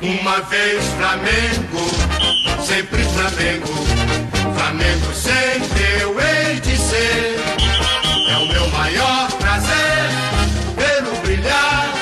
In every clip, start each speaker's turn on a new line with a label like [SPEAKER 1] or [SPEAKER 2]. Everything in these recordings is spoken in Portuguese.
[SPEAKER 1] Uma vez Flamengo, sempre Flamengo. Flamengo sempre eu hei de ser. É o meu maior prazer vê-lo brilhar,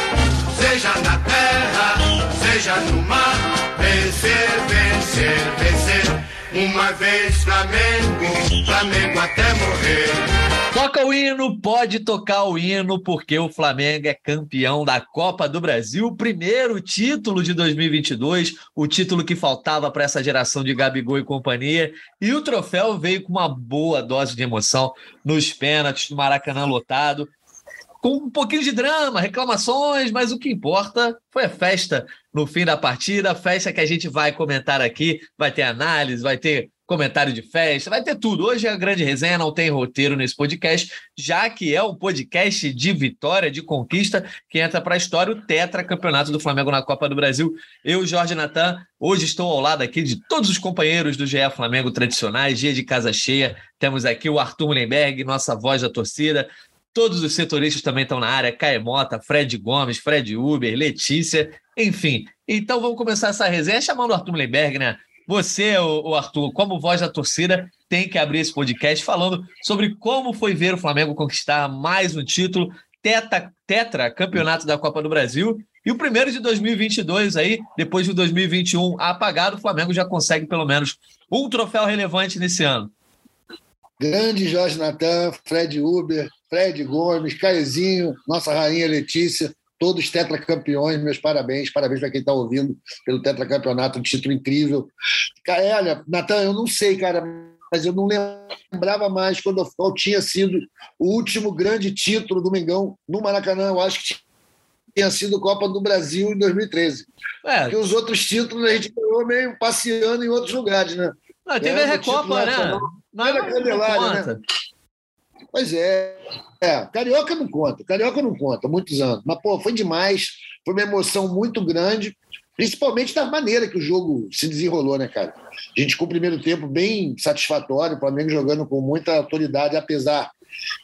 [SPEAKER 1] seja na terra, seja no mar. Vencer, vencer, vencer. Uma vez Flamengo, Flamengo até morrer.
[SPEAKER 2] Toca o hino, pode tocar o hino, porque o Flamengo é campeão da Copa do Brasil, primeiro título de 2022, o título que faltava para essa geração de Gabigol e companhia. E o troféu veio com uma boa dose de emoção nos pênaltis do Maracanã lotado com um pouquinho de drama, reclamações, mas o que importa foi a festa no fim da partida, a festa que a gente vai comentar aqui, vai ter análise, vai ter comentário de festa, vai ter tudo. Hoje é a grande resenha, não tem roteiro nesse podcast, já que é um podcast de vitória, de conquista, que entra para a história o tetra campeonato do Flamengo na Copa do Brasil. Eu, Jorge Natan, hoje estou ao lado aqui de todos os companheiros do GE Flamengo tradicionais, dia de casa cheia. Temos aqui o Arthur Mullenberg, nossa voz da torcida. Todos os setoristas também estão na área, Caemota, Fred Gomes, Fred Uber, Letícia, enfim. Então vamos começar essa resenha chamando o Arthur Mullenberg, né? Você, o Arthur, como voz da torcida, tem que abrir esse podcast falando sobre como foi ver o Flamengo conquistar mais um título, tetra, tetra campeonato da Copa do Brasil. E o primeiro de 2022 aí, depois de 2021 apagado, o Flamengo já consegue pelo menos um troféu relevante nesse ano.
[SPEAKER 3] Grande Jorge Natan, Fred Uber, Fred Gomes, Caiozinho, nossa rainha Letícia, todos tetracampeões, meus parabéns, parabéns para quem está ouvindo pelo tetracampeonato, um título incrível. Cara, olha, Natan, eu não sei, cara, mas eu não lembrava mais quando qual tinha sido o último grande título do Mengão no Maracanã. Eu acho que tinha sido Copa do Brasil em 2013. É. Porque os outros títulos a gente ganhou meio passeando em outros lugares, né?
[SPEAKER 2] Não, teve a Recopa, né?
[SPEAKER 3] Não, era Candelária, né? Pois é. É, Carioca não conta. Carioca não conta, muitos anos. Mas, pô, foi demais. Foi uma emoção muito grande, principalmente da maneira que o jogo se desenrolou, né, cara? A gente, com o primeiro tempo bem satisfatório, o Flamengo jogando com muita autoridade, apesar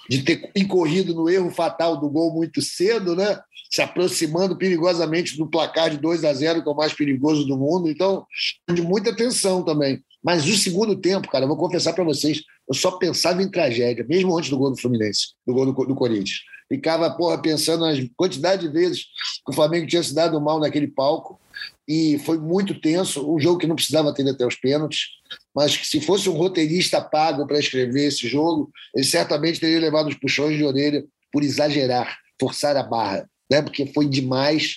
[SPEAKER 3] de ter incorrido no erro fatal do gol muito cedo, né? Se aproximando perigosamente do placar de 2 a 0, que é o mais perigoso do mundo. Então, de muita tensão também. Mas o segundo tempo, cara, eu vou confessar para vocês, eu só pensava em tragédia, mesmo antes do gol do Fluminense, do gol do, do Corinthians. Ficava, porra, pensando nas quantidade de vezes que o Flamengo tinha se dado mal naquele palco. E foi muito tenso, um jogo que não precisava ter até os pênaltis, mas que se fosse um roteirista pago para escrever esse jogo, ele certamente teria levado os puxões de orelha por exagerar, forçar a barra, né? porque foi demais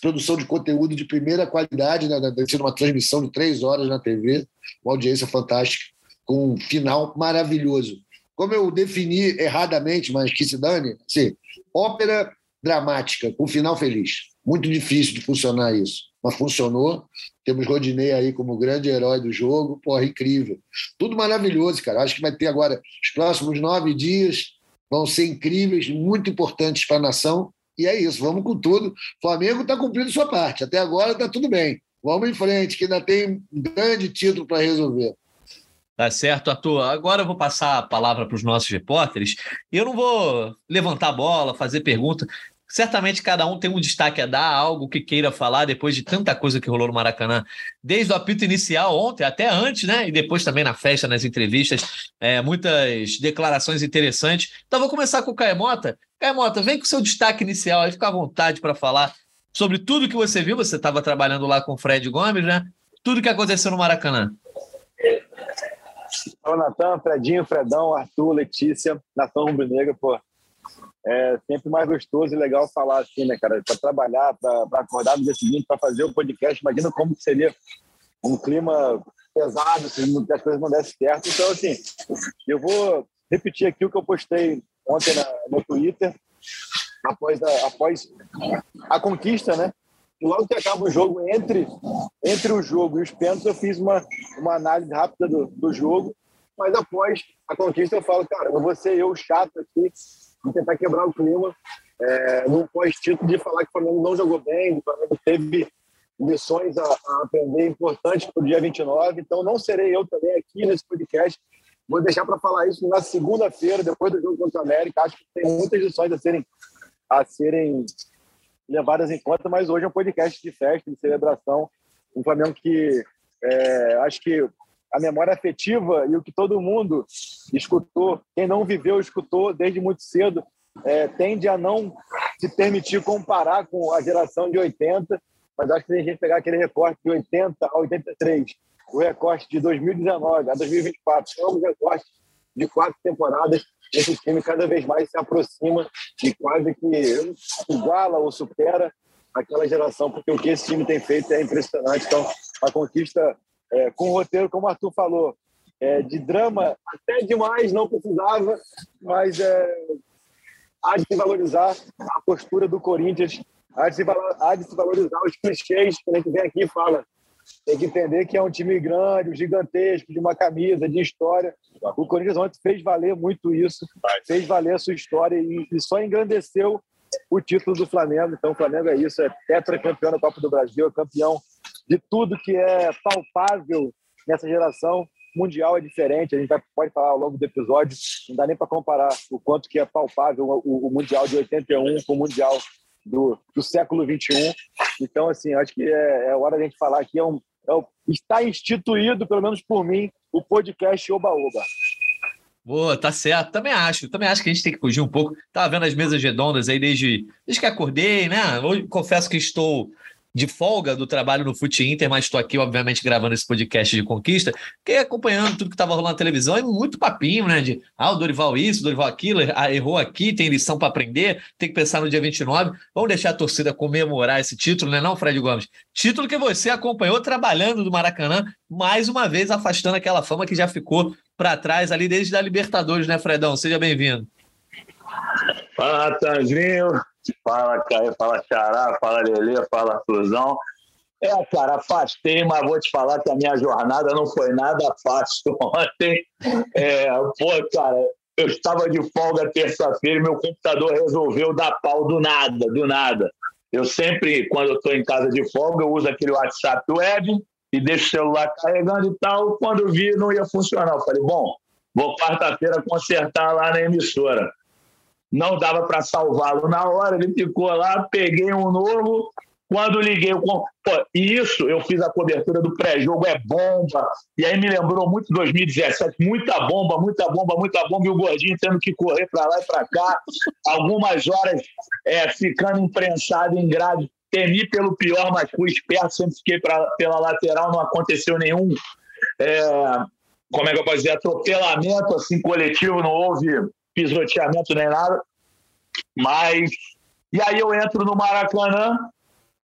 [SPEAKER 3] produção de conteúdo de primeira qualidade, né? Ser uma transmissão de três horas na TV, uma audiência fantástica, com um final maravilhoso. Como eu defini erradamente, mas que se dane, assim, ópera dramática, com final feliz. Muito difícil de funcionar isso, mas funcionou. Temos Rodinei aí como grande herói do jogo, porra, incrível. Tudo maravilhoso, cara. Acho que vai ter agora, os próximos nove dias vão ser incríveis, muito importantes para a nação e é isso, vamos com tudo. Flamengo está cumprindo sua parte. Até agora está tudo bem. Vamos em frente, que ainda tem um grande título para resolver.
[SPEAKER 2] Tá certo, Arthur. Agora eu vou passar a palavra para os nossos repórteres. Eu não vou levantar a bola, fazer pergunta. Certamente cada um tem um destaque a dar, algo que queira falar depois de tanta coisa que rolou no Maracanã, desde o apito inicial ontem, até antes, né? E depois também na festa, nas entrevistas, é, muitas declarações interessantes. Então vou começar com o Caio Mota. Caio Mota, vem com o seu destaque inicial aí, fica à vontade para falar sobre tudo que você viu. Você estava trabalhando lá com o Fred Gomes, né? Tudo que aconteceu no Maracanã.
[SPEAKER 4] Ô, Natan, Fredinho, Fredão, Arthur, Letícia, Natan Rubro pô, é sempre mais gostoso e legal falar assim, né, cara? Para trabalhar, para acordar no dia seguinte, para fazer o podcast. Imagina como seria um clima pesado se as coisas não dessem certo. Então, assim, eu vou repetir aqui o que eu postei ontem na, no Twitter, após a, após a conquista, né? Logo que acaba o jogo, entre, entre o jogo e os pênaltis, eu fiz uma, uma análise rápida do, do jogo. Mas após a conquista, eu falo, cara, eu vou ser eu chato aqui, de tentar quebrar o clima é, no pós-título de falar que o Flamengo não jogou bem, o Flamengo teve lições a, a aprender importantes para o dia 29. Então, não serei eu também aqui nesse podcast. Vou deixar para falar isso na segunda-feira, depois do jogo contra o América. Acho que tem muitas lições a serem, a serem levadas em conta, mas hoje é um podcast de festa, de celebração. Um Flamengo que é, acho que a memória afetiva e o que todo mundo escutou, quem não viveu, escutou desde muito cedo, é, tende a não se permitir comparar com a geração de 80, mas acho que se a gente pegar aquele recorte de 80 a 83, o recorte de 2019 a 2024, são recortes de quatro temporadas, esse time cada vez mais se aproxima e quase que iguala ou supera aquela geração, porque o que esse time tem feito é impressionante. Então, a conquista é, com o roteiro, como o Arthur falou, é, de drama até demais, não precisava, mas é, há de se valorizar a postura do Corinthians, há de se, há de se valorizar os clichês que a gente vem aqui e fala. Tem que entender que é um time grande, gigantesco, de uma camisa, de história. O Corinthians ontem fez valer muito isso, fez valer a sua história e, e só engrandeceu o título do Flamengo. Então, o Flamengo é isso, é tetracampeão da Copa do Brasil, é campeão de tudo que é palpável nessa geração. Mundial é diferente, a gente vai, pode falar ao longo do episódio, não dá nem para comparar o quanto que é palpável o, o Mundial de 81 com o Mundial do, do século 21. Então, assim, acho que é, é hora de a gente falar aqui, é um, é um, está instituído, pelo menos por mim, o podcast Oba Oba.
[SPEAKER 2] Boa, tá certo. Também acho. Também acho que a gente tem que fugir um pouco. Tava vendo as mesas redondas aí desde, desde que acordei, né? Hoje confesso que estou de folga do trabalho no Fute Inter, mas estou aqui, obviamente, gravando esse podcast de conquista, fiquei acompanhando tudo que estava rolando na televisão e muito papinho, né? De ah, o Dorival isso, o Dorival aquilo, ah, errou aqui, tem lição para aprender, tem que pensar no dia 29. Vamos deixar a torcida comemorar esse título, né, não, Fred Gomes? Título que você acompanhou trabalhando do Maracanã, mais uma vez afastando aquela fama que já ficou para trás ali desde a Libertadores, né, Fredão? Seja bem-vindo.
[SPEAKER 5] Fala, Tanzinho. Fala, Caio, fala Xará, fala Lelê, fala Fusão. É, cara, afastei, mas vou te falar que a minha jornada não foi nada fácil ontem. É, pô, cara, eu estava de folga terça-feira e meu computador resolveu dar pau do nada, do nada. Eu sempre, quando eu estou em casa de folga, eu uso aquele WhatsApp web e deixo o celular carregando e tal. Quando vi, não ia funcionar. Eu falei, bom, vou quarta-feira consertar lá na emissora não dava para salvá-lo na hora, ele ficou lá, peguei um novo, quando liguei o pô, isso eu fiz a cobertura do pré-jogo, é bomba, e aí me lembrou muito 2017, muita bomba, muita bomba, muita bomba, e o Gordinho tendo que correr para lá e para cá, algumas horas é, ficando imprensado em grade, temi pelo pior, mas fui esperto, sempre fiquei pra, pela lateral, não aconteceu nenhum, é, como é que eu posso dizer, atropelamento assim coletivo, não houve pisoteamento nem nada. Mas. E aí eu entro no Maracanã,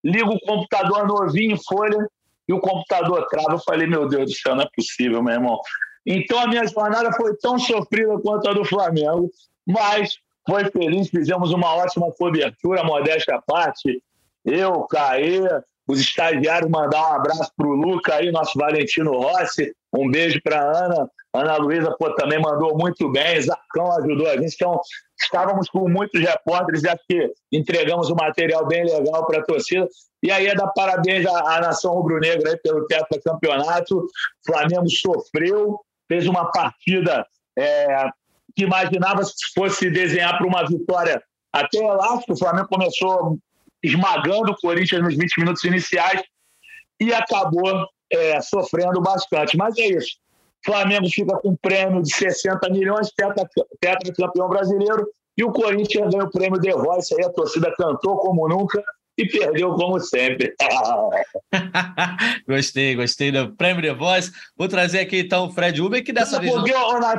[SPEAKER 5] ligo o computador novinho, folha, e o computador trava. Eu falei, meu Deus do céu, não é possível, meu irmão. Então a minha jornada foi tão sofrida quanto a do Flamengo, mas foi feliz, fizemos uma ótima cobertura, modéstia à parte. Eu, Caê, os estagiários mandar um abraço para o Luca aí, nosso Valentino Rossi, um beijo para Ana, Ana Luísa também mandou muito bem, Zacão ajudou a gente, então estávamos com muitos repórteres acho que entregamos um material bem legal para a torcida. E aí é dar parabéns à, à nação rubro-negra pelo tetracampeonato. O Flamengo sofreu, fez uma partida é, que imaginava se fosse desenhar para uma vitória até elástico. O Flamengo começou esmagando o Corinthians nos 20 minutos iniciais e acabou é, sofrendo bastante. Mas é isso. Flamengo fica com um prêmio de 60 milhões, tetra, tetra campeão brasileiro, e o Corinthians ganha o prêmio The Voice, aí a torcida cantou como nunca e perdeu como sempre.
[SPEAKER 2] gostei, gostei do prêmio The Voice. Vou trazer aqui então o Fred Uber, que dessa vez. Porque,
[SPEAKER 5] não...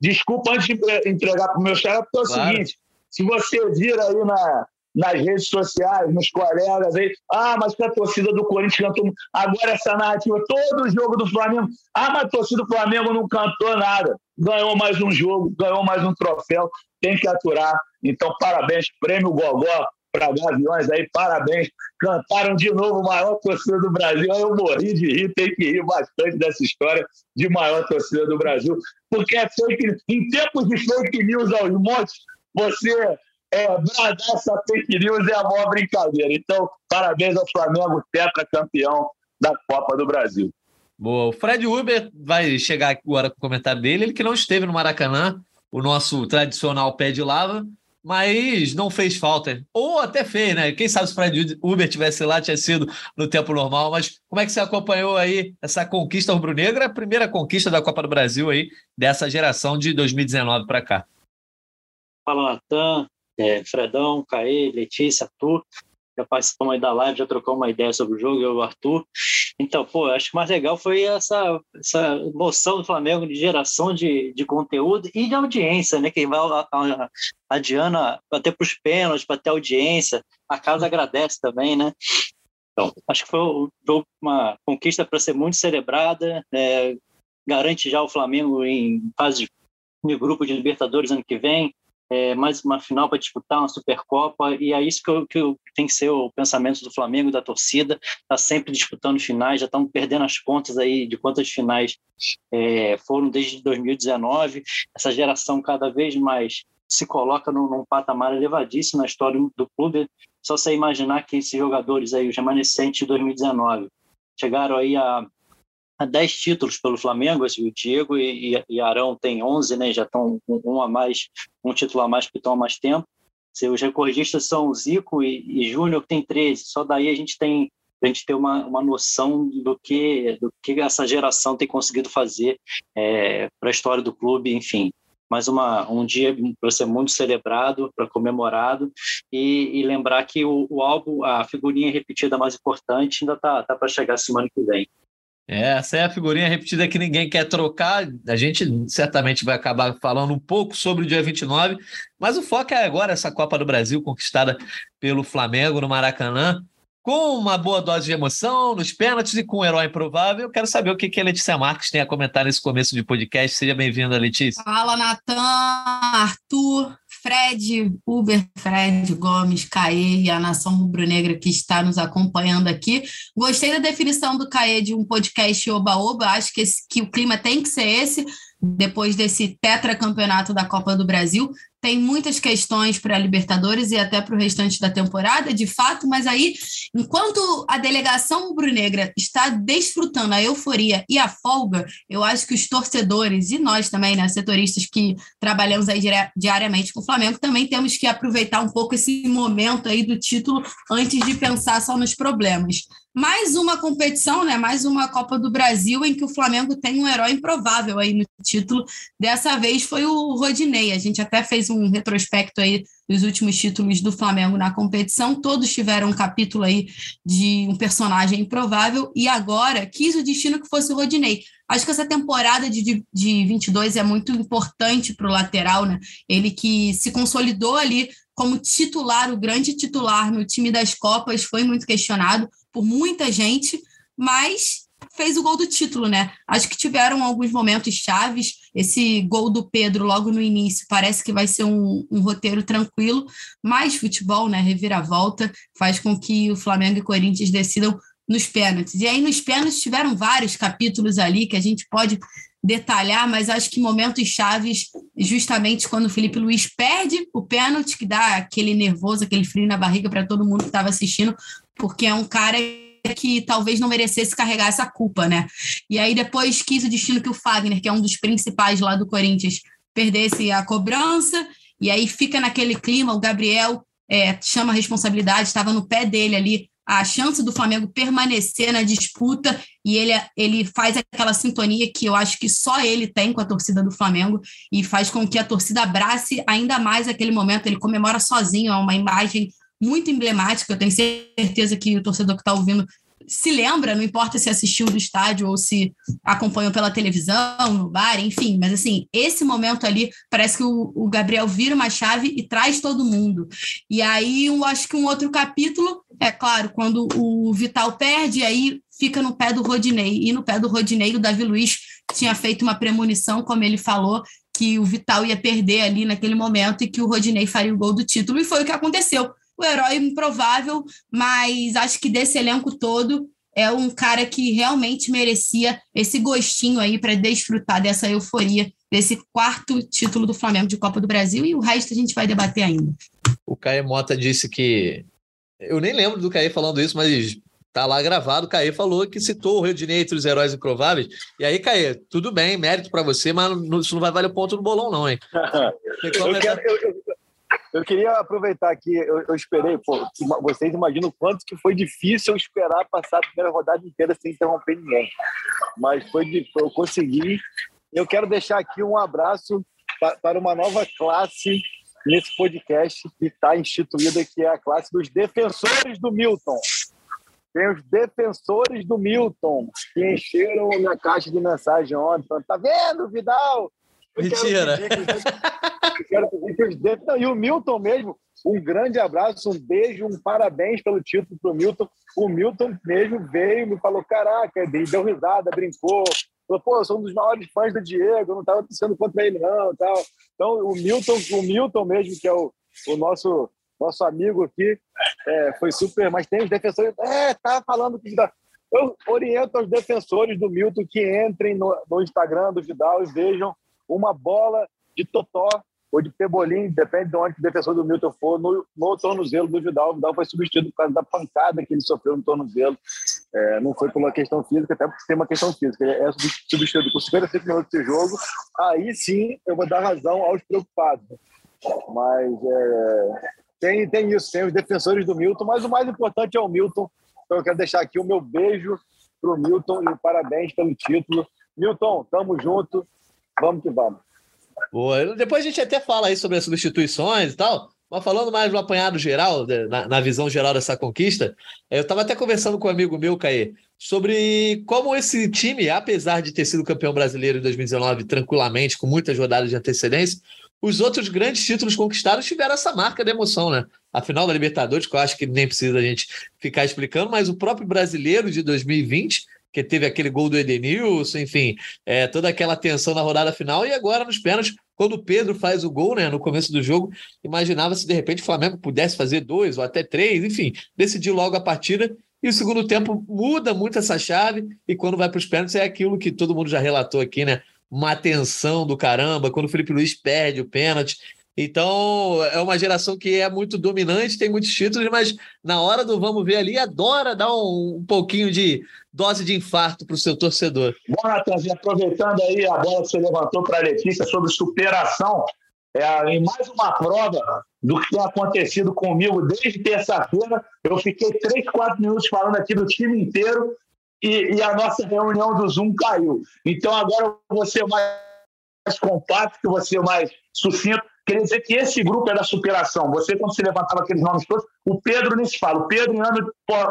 [SPEAKER 5] Desculpa antes de entregar para o meu chefe, porque é o claro. seguinte: se você vir aí na, nas redes sociais, nos colegas aí. Ah, mas a torcida do Corinthians cantou. Agora essa narrativa, todo jogo do Flamengo. Ah, mas a torcida do Flamengo não cantou nada. Ganhou mais um jogo, ganhou mais um troféu. Tem que aturar. Então, parabéns, prêmio Gogó para Gaviões aí, parabéns. Cantaram de novo maior torcida do Brasil. Eu morri de rir, tem que rir bastante dessa história de maior torcida do Brasil, porque é fake, em tempos de fake news aos montes, você é, bradar essa fake news é a maior brincadeira. Então, parabéns ao Flamengo, tetracampeão da Copa do Brasil.
[SPEAKER 2] Boa. O Fred Uber vai chegar agora com o comentário dele. Ele que não esteve no Maracanã, o nosso tradicional pé de lava, mas não fez falta. Ou até fez, né? Quem sabe se o Fred Uber tivesse lá, tinha sido no tempo normal. Mas como é que você acompanhou aí essa conquista rubro-negra? A primeira conquista da Copa do Brasil aí, dessa geração de 2019 para cá.
[SPEAKER 6] Fala, Natan, é, Fredão, Caê, Letícia, Arthur já participamos aí da live, já trocou uma ideia sobre o jogo, eu e o Arthur. Então, pô, acho que o mais legal foi essa, essa moção do Flamengo de geração de, de conteúdo e de audiência, né? Que vai adiando até para os pênaltis, para ter audiência. A casa agradece também, né? Então, acho que foi uma conquista para ser muito celebrada, é, garante já o Flamengo em fase de grupo de Libertadores ano que vem, é, mais uma final para disputar uma Supercopa, e é isso que, eu, que eu, tem que ser o pensamento do Flamengo, da torcida, está sempre disputando finais, já estão perdendo as contas aí de quantas finais é, foram desde 2019, essa geração cada vez mais se coloca num, num, patamar elevadíssimo na história do clube, só você imaginar que esses jogadores aí, os remanescentes de 2019, chegaram aí a 10 títulos pelo Flamengo, o Diego e, e Arão tem 11, né? Já estão um a mais, um título a mais que estão há mais tempo. Os recordistas são Zico e, e Júnior, que tem 13. Só daí a gente tem a gente ter uma, uma noção do que do que essa geração tem conseguido fazer é, para a história do clube, enfim. Mais uma, um dia para ser muito celebrado, para comemorado e, e, lembrar que o, o álbum, a figurinha repetida mais importante ainda está tá para chegar semana que vem.
[SPEAKER 2] É, essa é a figurinha repetida que ninguém quer trocar. A gente certamente vai acabar falando um pouco sobre o dia 29, mas o foco é agora essa Copa do Brasil conquistada pelo Flamengo no Maracanã, com uma boa dose de emoção, nos pênaltis e com um herói improvável. Eu quero saber o que a Letícia Marques tem a comentar nesse começo de podcast. Seja bem-vinda, Letícia.
[SPEAKER 7] Fala, Natan, Arthur, Fred, Uber, Fred Gomes, Caê e a nação rubro-negra que está nos acompanhando aqui. Gostei da definição do Caê de um podcast oba-oba, acho que, esse, que o clima tem que ser esse, depois desse tetracampeonato da Copa do Brasil. Tem muitas questões para a Libertadores e até para o restante da temporada, de fato, mas aí, enquanto a delegação rubro-negra está desfrutando a euforia e a folga, eu acho que os torcedores e nós também, né, setoristas que trabalhamos aí diariamente com o Flamengo, também temos que aproveitar um pouco esse momento aí do título antes de pensar só nos problemas mais uma competição, né? Mais uma Copa do Brasil em que o Flamengo tem um herói improvável aí no título. Dessa vez foi o Rodinei. A gente até fez um retrospecto aí dos últimos títulos do Flamengo na competição. Todos tiveram um capítulo aí de um personagem improvável e agora quis o destino que fosse o Rodinei. Acho que essa temporada de, de, de 22 é muito importante para o lateral, né? Ele que se consolidou ali como titular, o grande titular no time das Copas, foi muito questionado por muita gente, mas fez o gol do título, né? Acho que tiveram alguns momentos chaves. Esse gol do Pedro logo no início parece que vai ser um, um roteiro tranquilo, mas futebol, né? Reviravolta faz com que o Flamengo e Corinthians decidam nos pênaltis. E aí, nos pênaltis, tiveram vários capítulos ali que a gente pode detalhar, mas acho que momentos chaves, justamente quando o Felipe Luiz perde o pênalti, que dá aquele nervoso, aquele frio na barriga para todo mundo que estava assistindo, porque é um cara que talvez não merecesse carregar essa culpa, né? E aí depois quis o destino que o Fagner, que é um dos principais lá do Corinthians, perdesse a cobrança, e aí fica naquele clima, o Gabriel é, chama a responsabilidade, estava no pé dele ali, a chance do Flamengo permanecer na disputa e ele, ele faz aquela sintonia que eu acho que só ele tem com a torcida do Flamengo e faz com que a torcida abrace ainda mais aquele momento. Ele comemora sozinho, é uma imagem muito emblemática. Eu tenho certeza que o torcedor que está ouvindo se lembra, não importa se assistiu do estádio ou se acompanhou pela televisão, no bar, enfim, mas assim, esse momento ali parece que o, o Gabriel vira uma chave e traz todo mundo. E aí eu acho que um outro capítulo, é claro, quando o Vital perde, aí fica no pé do Rodinei. E no pé do Rodinei, o Davi Luiz tinha feito uma premonição, como ele falou, que o Vital ia perder ali naquele momento e que o Rodinei faria o gol do título, e foi o que aconteceu o herói improvável, mas acho que desse elenco todo é um cara que realmente merecia esse gostinho aí para desfrutar dessa euforia desse quarto título do Flamengo de Copa do Brasil e o resto a gente vai debater ainda.
[SPEAKER 2] O Caio Mota disse que eu nem lembro do Caio falando isso, mas tá lá gravado. O Caio falou que citou o Rio de Janeiro entre os heróis improváveis. E aí, Caio, tudo bem, mérito para você, mas isso não vai valer o ponto no bolão, não, hein?
[SPEAKER 4] eu, quero, eu, Eu queria aproveitar aqui, eu, eu esperei, pô, vocês imaginam quanto que foi difícil eu esperar passar a primeira rodada inteira sem interromper ninguém. Mas foi de, eu consegui. Eu quero deixar aqui um abraço para uma nova classe nesse podcast que está instituída, que é a classe dos defensores do Milton. Tem os defensores do Milton, que encheram minha caixa de mensagem ontem. Tá vendo, Vidal?
[SPEAKER 2] Mentira.
[SPEAKER 4] Quero pedir que os defensores... E o Milton mesmo, um grande abraço, um beijo, um parabéns pelo título para o Milton. O Milton mesmo veio e me falou: caraca, deu risada, brincou, Falou, pô, eu sou um dos maiores fãs do Diego, eu não estava torcendo contra ele, não. Tal. Então, o Milton, o Milton mesmo, que é o, o nosso, nosso amigo aqui, é, foi super. Mas tem os defensores. É, tá falando que. Eu oriento aos defensores do Milton que entrem no, no Instagram do Vidal e vejam uma bola de totó ou de pebolim, depende de onde o defensor do Milton for, no, no tornozelo do Vidal. O Vidal foi substituído por causa da pancada que ele sofreu no tornozelo. É, não foi por uma questão física, até porque tem uma questão física. Ele é substituído com 55 minutos de jogo. Aí sim eu vou dar razão aos preocupados. Mas é, tem, tem isso, tem os defensores do Milton, mas o mais importante é o Milton. Então eu quero deixar aqui o meu beijo para o Milton e parabéns pelo título. Milton, tamo junto, vamos que vamos.
[SPEAKER 2] Boa. Depois a gente até fala aí sobre as substituições e tal. Mas falando mais do apanhado geral, na, na visão geral dessa conquista, eu estava até conversando com um amigo meu, Caê, sobre como esse time, apesar de ter sido campeão brasileiro em 2019 tranquilamente, com muitas rodadas de antecedência, os outros grandes títulos conquistados tiveram essa marca de emoção, né? A final da Libertadores, que eu acho que nem precisa a gente ficar explicando, mas o próprio brasileiro de 2020 que teve aquele gol do Edenilson, enfim, é, toda aquela tensão na rodada final, e agora nos pênaltis, quando o Pedro faz o gol, né, no começo do jogo, imaginava se de repente o Flamengo pudesse fazer dois ou até três, enfim, decidiu logo a partida, e o segundo tempo muda muito essa chave, e quando vai para os pênaltis é aquilo que todo mundo já relatou aqui, né, uma tensão do caramba, quando o Felipe Luiz perde o pênalti, então, é uma geração que é muito dominante, tem muitos títulos, mas na hora do vamos ver ali, adora dar um, um pouquinho de dose de infarto para o seu torcedor.
[SPEAKER 5] Bom, Natanzinho, aproveitando aí a bola que você levantou para a Letícia sobre superação, é, em mais uma prova do que tem acontecido comigo desde terça-feira, eu fiquei três, quatro minutos falando aqui do time inteiro e, e a nossa reunião do Zoom caiu. Então, agora eu vou ser mais compacto, que você mais sucinto. Quer dizer que esse grupo é da superação. Você, quando se levantava aqueles nomes todos, o Pedro nem se fala. O Pedro,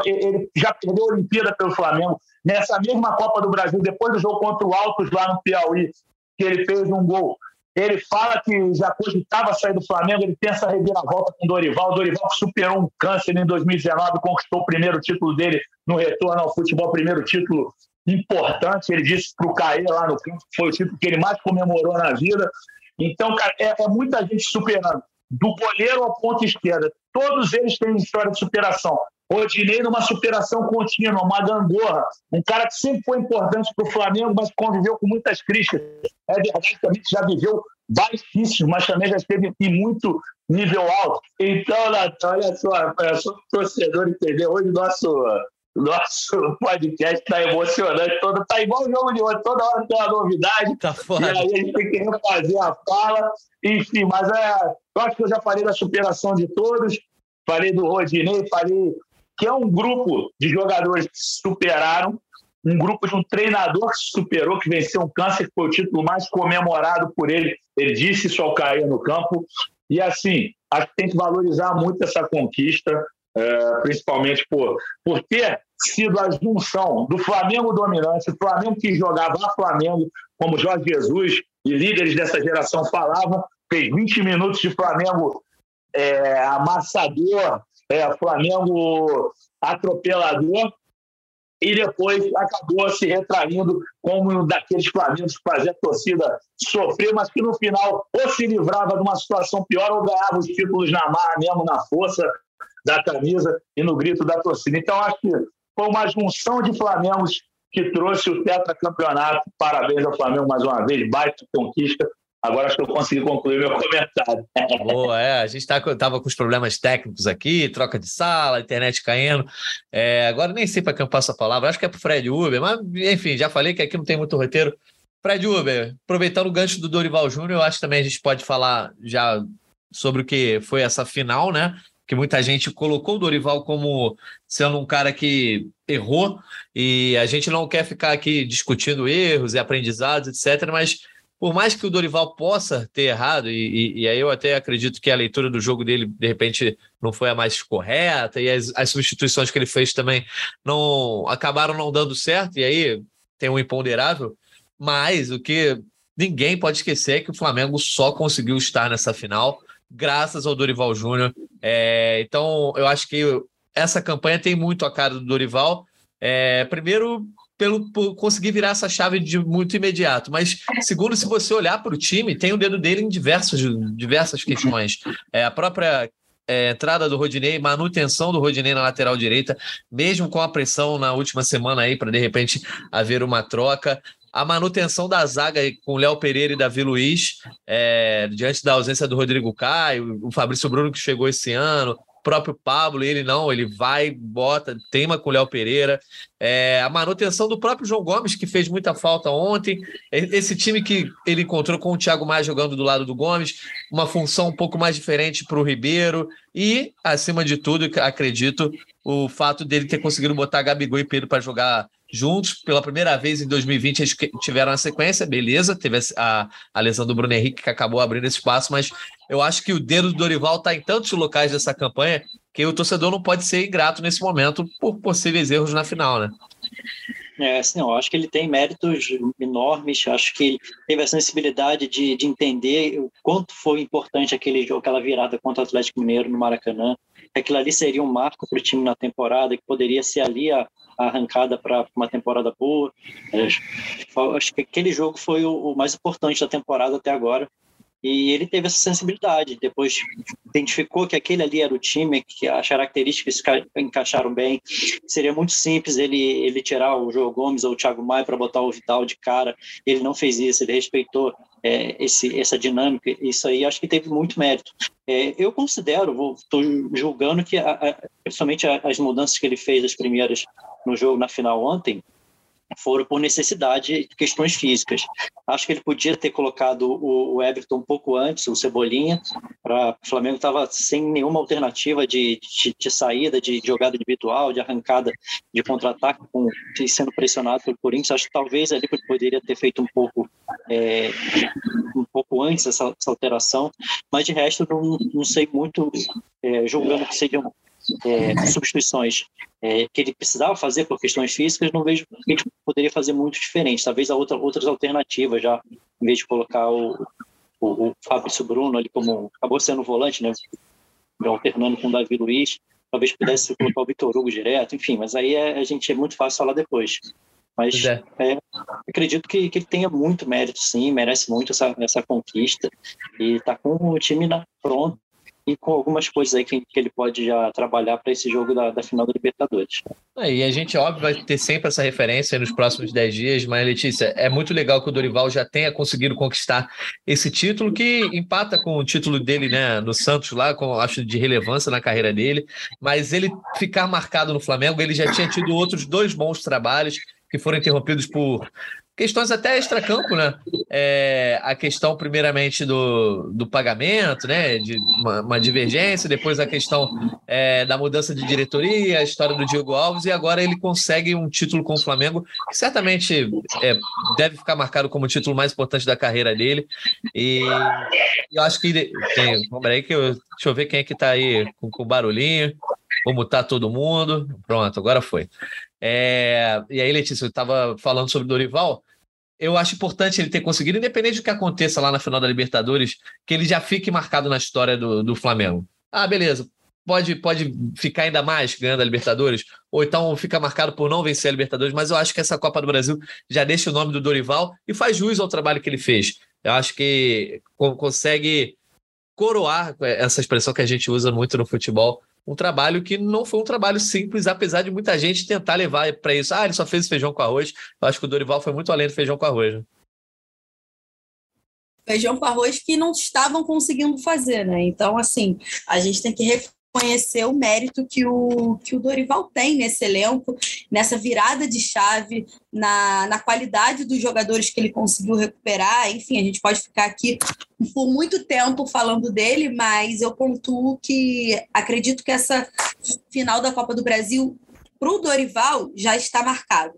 [SPEAKER 5] ele já perdeu a Olimpíada pelo Flamengo. Nessa mesma Copa do Brasil, depois do jogo contra o Altos lá no Piauí, que ele fez um gol. Ele fala que já cogitava sair do Flamengo, ele pensa a volta com o Dorival. O Dorival superou um câncer em 2019, conquistou o primeiro título dele no retorno ao futebol, primeiro título importante. Ele disse para o Caê lá no campo que foi o título que ele mais comemorou na vida. Então, cara, é, é muita gente superando. Do goleiro ao ponto esquerda. Todos eles têm história de superação. Rodinei numa superação contínua, uma gangorra, um cara que sempre foi importante para o Flamengo, mas conviveu com muitas críticas. É verdade também que já viveu baixíssimo, mas também já esteve em muito nível alto. Então, olha só, eu sou torcedor, entendeu? Hoje nosso nosso podcast está emocionante, todo, tá igual o jogo de hoje, toda hora tem uma novidade.
[SPEAKER 2] Tá foda.
[SPEAKER 5] E aí a gente tem que refazer a fala. Enfim, mas é, eu acho que eu já falei da superação de todos, falei do Rodinei, falei que é um grupo de jogadores que superaram, um grupo de um treinador que se superou, que venceu um câncer, que foi o título mais comemorado por ele. Ele disse isso ao cair no campo. E assim, acho que tem que valorizar muito essa conquista é, principalmente por, por ter sido a junção do Flamengo dominante, o Flamengo que jogava a Flamengo, como Jorge Jesus e líderes dessa geração falavam, fez 20 minutos de Flamengo é, amassador, é, Flamengo atropelador, e depois acabou se retraindo como um daqueles Flamengos que fazia a torcida sofrer, mas que no final ou se livrava de uma situação pior ou ganhava os títulos na marra mesmo, na força, da camisa e no grito da torcida. Então, acho que foi uma junção de Flamengos que trouxe o tetracampeonato. Parabéns ao Flamengo mais uma vez, baita conquista. Agora acho que eu consegui concluir meu comentário.
[SPEAKER 2] Boa, é. A gente estava tá, com os problemas técnicos aqui, troca de sala, internet caindo. É, agora nem sei para quem eu passo a palavra, acho que é para o Fred Uber, mas enfim, já falei que aqui não tem muito roteiro. Fred Uber, aproveitando o gancho do Dorival Júnior, eu acho que também a gente pode falar já sobre o que foi essa final, né? Que muita gente colocou o Dorival como sendo um cara que errou, e a gente não quer ficar aqui discutindo erros e aprendizados, etc., mas por mais que o Dorival possa ter errado, e, e, e, aí eu até acredito que a leitura do jogo dele, de repente, não foi a mais correta, e as, as substituições que ele fez também não acabaram não dando certo, e aí tem um imponderável, mas o que ninguém pode esquecer é que o Flamengo só conseguiu estar nessa final graças ao Dorival Júnior. É, então, eu acho que essa campanha tem muito a cara do Dorival. É, primeiro, pelo por conseguir virar essa chave de muito imediato. Mas, segundo, se você olhar para o time, tem o dedo dele em diversos, diversas questões. É, a própria é, entrada do Rodinei, manutenção do Rodinei na lateral direita, mesmo com a pressão na última semana aí para de repente haver uma troca. A manutenção da zaga com Léo Pereira e Davi Luiz, é, diante da ausência do Rodrigo Caio, o Fabrício Bruno que chegou esse ano, próprio Pablo, ele não, ele vai, bota, teima com o Léo Pereira. É, a manutenção do próprio João Gomes, que fez muita falta ontem. Esse time que ele encontrou com o Thiago Maia jogando do lado do Gomes, uma função um pouco mais diferente para o Ribeiro. E, acima de tudo, acredito, o fato dele ter conseguido botar Gabigol e Pedro para jogar juntos. Pela primeira vez em 2020, eles tiveram a sequência, beleza. Teve a, a lesão do Bruno Henrique que acabou abrindo esse espaço, mas eu acho que o dedo do Dorival está em tantos locais dessa campanha que o torcedor não pode ser ingrato nesse momento por possíveis erros na final, né?
[SPEAKER 6] É, assim, eu acho que ele tem méritos enormes, acho que teve a sensibilidade de, de entender o quanto foi importante aquele jogo, aquela virada contra o Atlético Mineiro no Maracanã, aquilo ali seria um marco para o time na temporada, que poderia ser ali a arrancada para uma temporada boa. É, acho que aquele jogo foi o, mais importante da temporada até agora. E ele teve essa sensibilidade. Depois identificou que aquele ali era o time, que as características encaixaram bem. Seria muito simples ele, ele tirar o João Gomes ou o Thiago Maia para botar o Vital de cara. Ele não fez isso, ele respeitou é, esse, essa dinâmica. Isso aí acho que teve muito mérito. É, eu considero, estou julgando que, a, a, principalmente as mudanças que ele fez, as primeiras no jogo na final ontem, foram por necessidade questões físicas. Acho que ele podia ter colocado o, Everton um pouco antes, o Cebolinha, para o Flamengo estava sem nenhuma alternativa de, de, de, saída, de jogada individual, de arrancada de contra-ataque, sendo pressionado pelo Corinthians. Acho que talvez ali poderia ter feito um pouco é, um pouco antes essa, essa, alteração, mas de resto não, não sei muito, é, julgando que seriam é, substituições é, que ele precisava fazer por questões físicas, não vejo que a gente poderia fazer muito diferente. Talvez a outra, outras alternativas já, em vez de colocar o, o, o Fabrício Bruno ali como acabou sendo volante, né? Alternando com o Davi Luiz, talvez pudesse colocar o Vitor Hugo direto, enfim, mas aí é, a gente é muito fácil falar depois. Mas é. É, acredito que, que ele tenha muito mérito, sim, merece muito essa, essa conquista e está com o time na, pronto e com algumas coisas aí que, que ele pode já trabalhar para esse jogo da, da, final da Libertadores.
[SPEAKER 2] É, e a gente, óbvio, vai ter sempre essa referência nos próximos 10 dias, mas, Letícia, é muito legal que o Dorival já tenha conseguido conquistar esse título, que empata com o título dele né, no Santos lá, com acho de relevância na carreira dele, mas ele ficar marcado no Flamengo, ele já tinha tido outros dois bons trabalhos que foram interrompidos por questões até extra-campo, né? É, a questão, primeiramente, do, do pagamento, né? De uma, uma divergência, depois a questão é, da mudança de diretoria, a história do Diego Alves, e agora ele consegue um título com o Flamengo, que certamente é, deve ficar marcado como o título mais importante da carreira dele. E eu acho que. Tem, vamos aí que eu, deixa eu ver quem é que tá aí com, com barulhinho. Vou mutar todo mundo. Pronto, agora foi. É, e aí, Letícia, eu estava falando sobre o Dorival. Eu acho importante ele ter conseguido, independente do que aconteça lá na final da Libertadores, que ele já fique marcado na história do, do Flamengo. Ah, beleza. Pode, pode ficar ainda mais ganhando a Libertadores, ou então fica marcado por não vencer a Libertadores, mas eu acho que essa Copa do Brasil já deixa o nome do Dorival e faz jus ao trabalho que ele fez. Eu acho que consegue coroar essa expressão que a gente usa muito no futebol, um trabalho que não foi um trabalho simples, apesar de muita gente tentar levar para isso. Ah, ele só fez feijão com arroz. Eu acho que o Dorival foi muito além do feijão com arroz. Né?
[SPEAKER 7] Feijão com arroz que não estavam conseguindo fazer, né? Então, assim, a gente tem que reconhecer o mérito que o, que o Dorival tem nesse elenco, nessa virada de chave, na, na qualidade dos jogadores que ele conseguiu recuperar. Enfim, a gente pode ficar aqui por muito tempo falando dele, mas eu pontuo que acredito que essa final da Copa do Brasil para o Dorival já está marcado.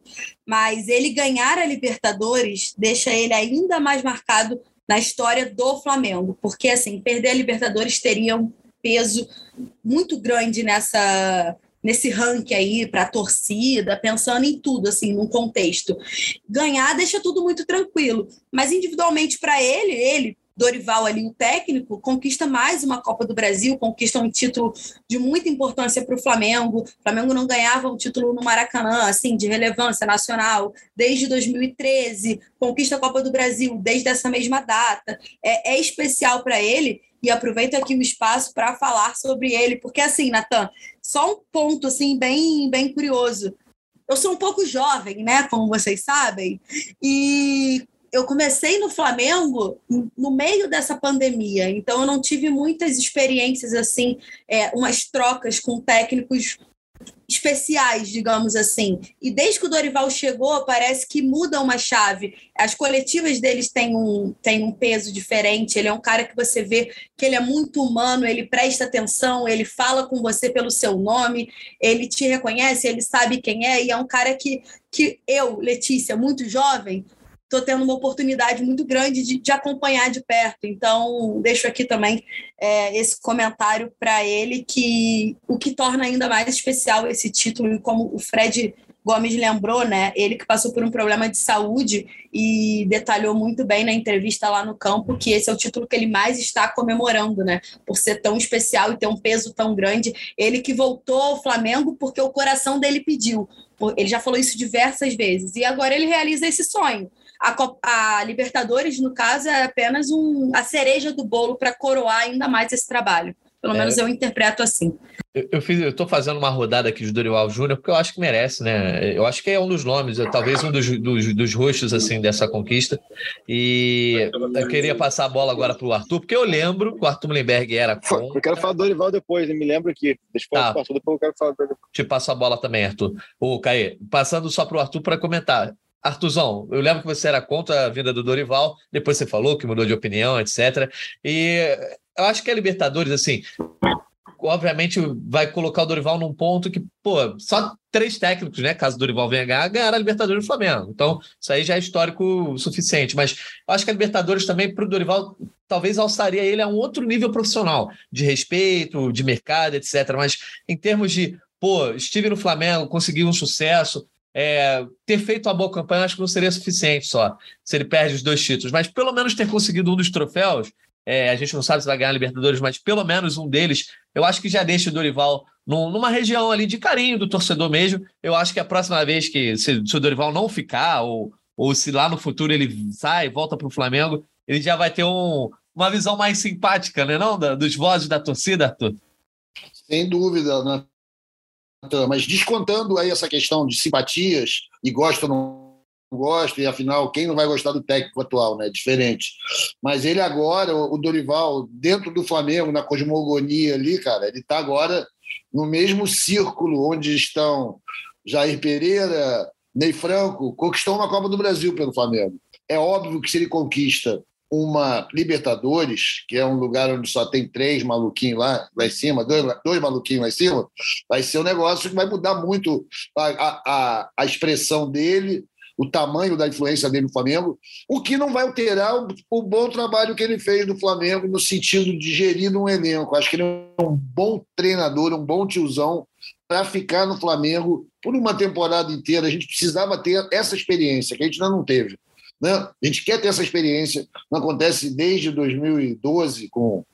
[SPEAKER 7] Mas ele ganhar a Libertadores deixa ele ainda mais marcado na história do Flamengo, porque assim, perder a Libertadores teria um peso muito grande nessa nesse ranking aí para a torcida, pensando em tudo assim, num contexto. Ganhar deixa tudo muito tranquilo, mas individualmente para ele, ele Dorival ali, o técnico, conquista mais uma Copa do Brasil, conquista um título de muita importância para o Flamengo. O Flamengo não ganhava um título no Maracanã, assim, de relevância nacional, desde 2013, conquista a Copa do Brasil desde essa mesma data. É, é especial para ele e aproveito aqui o espaço para falar sobre ele, porque assim, Natan, só um ponto assim bem bem curioso. Eu sou um pouco jovem, né, como vocês sabem, e eu comecei no Flamengo no meio dessa pandemia, então eu não tive muitas experiências assim, é, umas trocas com técnicos especiais, digamos assim. E desde que o Dorival chegou, parece que muda uma chave. As coletivas deles têm um, têm um peso diferente. Ele é um cara que você vê que ele é muito humano, ele presta atenção, ele fala com você pelo seu nome, ele te reconhece, ele sabe quem é, e é um cara que, que eu, Letícia, muito jovem, estou tendo uma oportunidade muito grande de, de, acompanhar de perto. Então, deixo aqui também é, esse comentário para ele, que o que torna ainda mais especial esse título, e como o Fred Gomes lembrou, né? Ele que passou por um problema de saúde e detalhou muito bem na entrevista lá no campo que esse é o título que ele mais está comemorando, né? Por ser tão especial e ter um peso tão grande. Ele que voltou ao Flamengo porque o coração dele pediu. Ele já falou isso diversas vezes. E agora ele realiza esse sonho a, Copa, a Libertadores, no caso, é apenas um, a cereja do bolo para coroar ainda mais esse trabalho. Pelo é, menos eu interpreto assim.
[SPEAKER 2] Eu, eu, fiz, eu tô fazendo uma rodada aqui de Dorival Júnior porque eu acho que merece, né? Eu acho que é um dos nomes, talvez um dos, dos, dos rostos assim dessa conquista. E eu queria passar a bola agora para o Arthur, porque eu lembro que o Arthur Mullenberg era contra...
[SPEAKER 4] Eu quero falar do Dorival depois, me lembro aqui. Deixa eu tá. depois eu quero falar do Dorival.
[SPEAKER 2] Te passo a bola também, Arthur. O Caê, passando só para o Arthur para comentar. Artuzão, eu lembro que você era contra a vinda do Dorival, depois você falou que mudou de opinião, etc. E eu acho que a Libertadores, assim, obviamente vai colocar o Dorival num ponto que, pô, só três técnicos, né? Caso o Dorival venha ganhar, ganhar a Libertadores do Flamengo. Então, isso aí já é histórico suficiente. Mas eu acho que a Libertadores também, para o Dorival, talvez alçaria ele a um outro nível profissional, de respeito, de mercado, etc. Mas em termos de, pô, estive no Flamengo, consegui um sucesso é, ter feito uma boa campanha acho que não seria suficiente só, se ele perde os dois títulos, mas pelo menos ter conseguido um dos troféus, é, a gente não sabe se vai ganhar a Libertadores, mas pelo menos um deles, eu acho que já deixa o Dorival num, numa região ali de carinho do torcedor mesmo. Eu acho que a próxima vez que, se, se o Dorival não ficar, ou, ou se lá no futuro ele sai, volta para o Flamengo, ele já vai ter um, uma visão mais simpática, né, não? Da, dos vozes da torcida, Arthur.
[SPEAKER 3] Sem dúvida, né? Mas descontando aí essa questão de simpatias e gosta ou não gosta, e afinal, quem não vai gostar do técnico atual, né? Diferente. Mas ele agora, o Dorival, dentro do Flamengo, na cosmogonia ali, cara, ele está agora no mesmo círculo onde estão Jair Pereira, Ney Franco, conquistou uma Copa do Brasil pelo Flamengo. É óbvio que se ele conquista uma Libertadores, que é um lugar onde só tem três maluquinhos lá, lá em cima, dois, dois maluquinhos lá em cima, vai ser um negócio que vai mudar muito a, a, a expressão dele, o tamanho da influência dele no Flamengo, o que não vai alterar o, o, bom trabalho que ele fez no Flamengo no sentido de gerir um elenco. Acho que ele é um bom treinador, um bom tiozão para ficar no Flamengo por uma temporada inteira. A gente precisava ter essa experiência que a gente ainda não teve. Né? A gente quer ter essa experiência, não acontece desde 2012 com.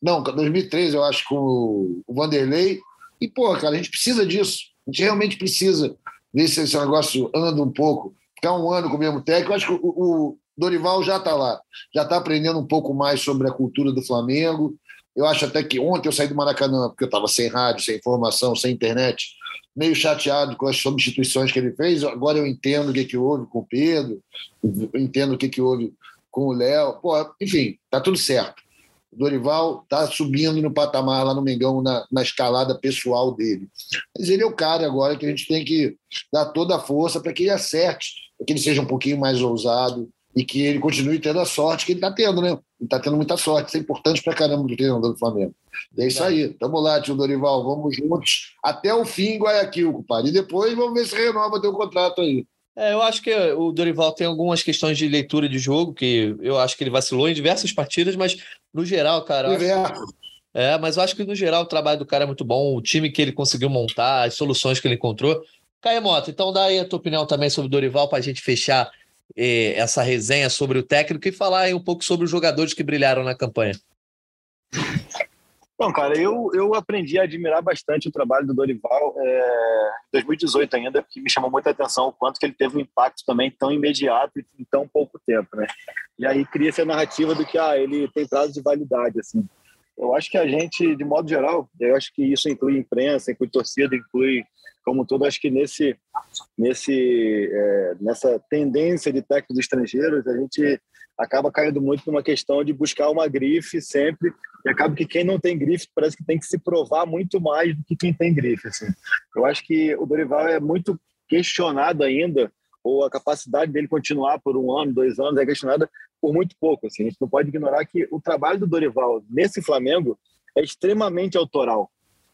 [SPEAKER 3] Não, 2013, eu acho, com o Vanderlei. E, pô, cara, a gente precisa disso. A gente realmente precisa ver se esse negócio anda um pouco. Ficar um ano com o mesmo técnico. Eu acho que o, o Dorival já está lá, já está aprendendo um pouco mais sobre a cultura do Flamengo. Eu acho até que ontem eu saí do Maracanã, porque eu estava sem rádio, sem informação, sem internet meio chateado com as substituições que ele fez. Agora eu entendo o que, que houve com o Pedro, entendo o que, que houve com o Léo. Pô, enfim, tá tudo certo. O Dorival tá subindo no patamar lá no Mengão na, na escalada pessoal dele. Mas ele é o cara agora que a gente tem que dar toda a força para que ele acerte, para que ele seja um pouquinho mais ousado e que ele continue tendo a sorte que ele está tendo, né? Está tendo muita sorte. Isso é importante para caramba do treinador do Flamengo. E é isso aí. Tamo lá, tio Dorival. Vamos juntos até o fim em Guayaquil, compadre. E depois vamos ver se renova teu contrato aí.
[SPEAKER 2] É, eu acho que o Dorival tem algumas questões de leitura de jogo, que eu acho que ele vacilou em diversas partidas, mas no geral, cara. É, mas eu acho que no geral o trabalho do cara é muito bom, o time que ele conseguiu montar, as soluções que ele encontrou. Caemoto, então dá aí a tua opinião também sobre o Dorival para a gente fechar eh, essa resenha sobre o técnico e falar um pouco sobre os jogadores que brilharam na campanha.
[SPEAKER 4] Não, cara, eu, eu aprendi a admirar bastante o trabalho do Dorival é, em 2018 ainda, que me chamou muita atenção o quanto que ele teve um impacto também tão imediato em tão pouco tempo, né? E aí cria essa narrativa do que ah, ele tem prazo de validade, assim. Eu acho que a gente, de modo geral, eu acho que isso inclui imprensa, inclui torcida, inclui como todo, acho que nesse, nesse, é, nessa tendência de técnicos estrangeiros, a gente acaba caindo muito numa questão de buscar uma grife sempre, e acaba que quem não tem grife parece que tem que se provar muito mais do que quem tem grife. Assim. Eu acho que o Dorival é muito questionado ainda, ou a capacidade dele continuar por um ano, dois anos, é questionada por muito pouco. Assim. A gente não pode ignorar que o trabalho do Dorival nesse Flamengo é extremamente autoral.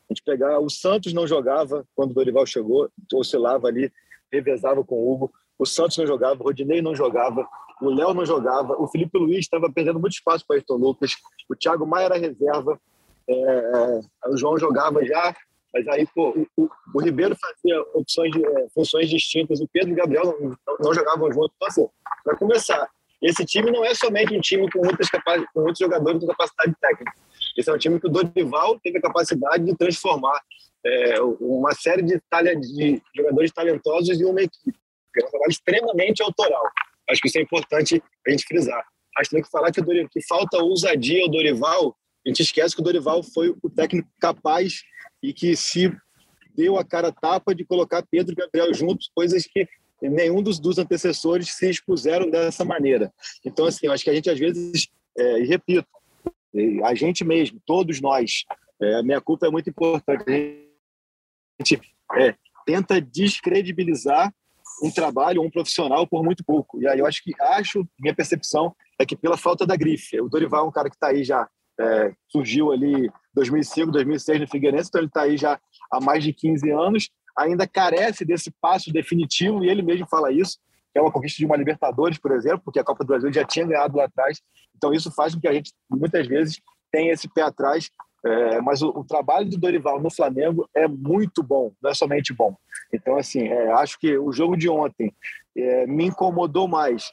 [SPEAKER 4] A gente pegar, o Santos não jogava quando o Dorival chegou, oscilava ali, revezava com o Hugo. O Santos não jogava, o Rodinei não jogava, o Léo não jogava, o Felipe Luiz estava perdendo muito espaço para Ayrton Lucas, o Thiago Maia era reserva, é, é, o João jogava já, mas aí pô, o, o, o Ribeiro fazia opções de, é, funções distintas, o Pedro e o Gabriel não, não, jogavam juntos. Então, assim, para começar, esse time não é somente um time com muitas com muitos jogadores com capacidade técnica. Esse é um time que o Dorival teve a capacidade de transformar é, uma série de, de jogadores talentosos em uma equipe. É um trabalho extremamente autoral. Acho que isso é importante a gente frisar. Acho que tem que falar que, Dorival, que falta ousadia ao Dorival. A gente esquece que o Dorival foi o técnico capaz e que se deu a cara tapa de colocar Pedro e Gabriel juntos, coisas que nenhum dos, dos antecessores se expuseram dessa maneira. Então, assim, acho que a gente às vezes, é, e repito, a gente mesmo, todos nós, é, a minha culpa é muito importante. A gente é, tenta descredibilizar um trabalho, um profissional por muito pouco. E aí eu acho que, acho, minha percepção é que pela falta da grife. O Dorival é um cara que está aí já, é, surgiu ali 2005, 2006 no Figueirense, então ele está aí já há mais de 15 anos, ainda carece desse passo definitivo, e ele mesmo fala isso, que é uma conquista de uma Libertadores, por exemplo, porque a Copa do Brasil já tinha ganhado lá atrás. Então isso faz com que a gente, muitas vezes, tenha esse pé atrás. É, mas o, o, trabalho do Dorival no Flamengo é muito bom, não é somente bom. Então, assim, é, acho que o jogo de ontem é, me incomodou mais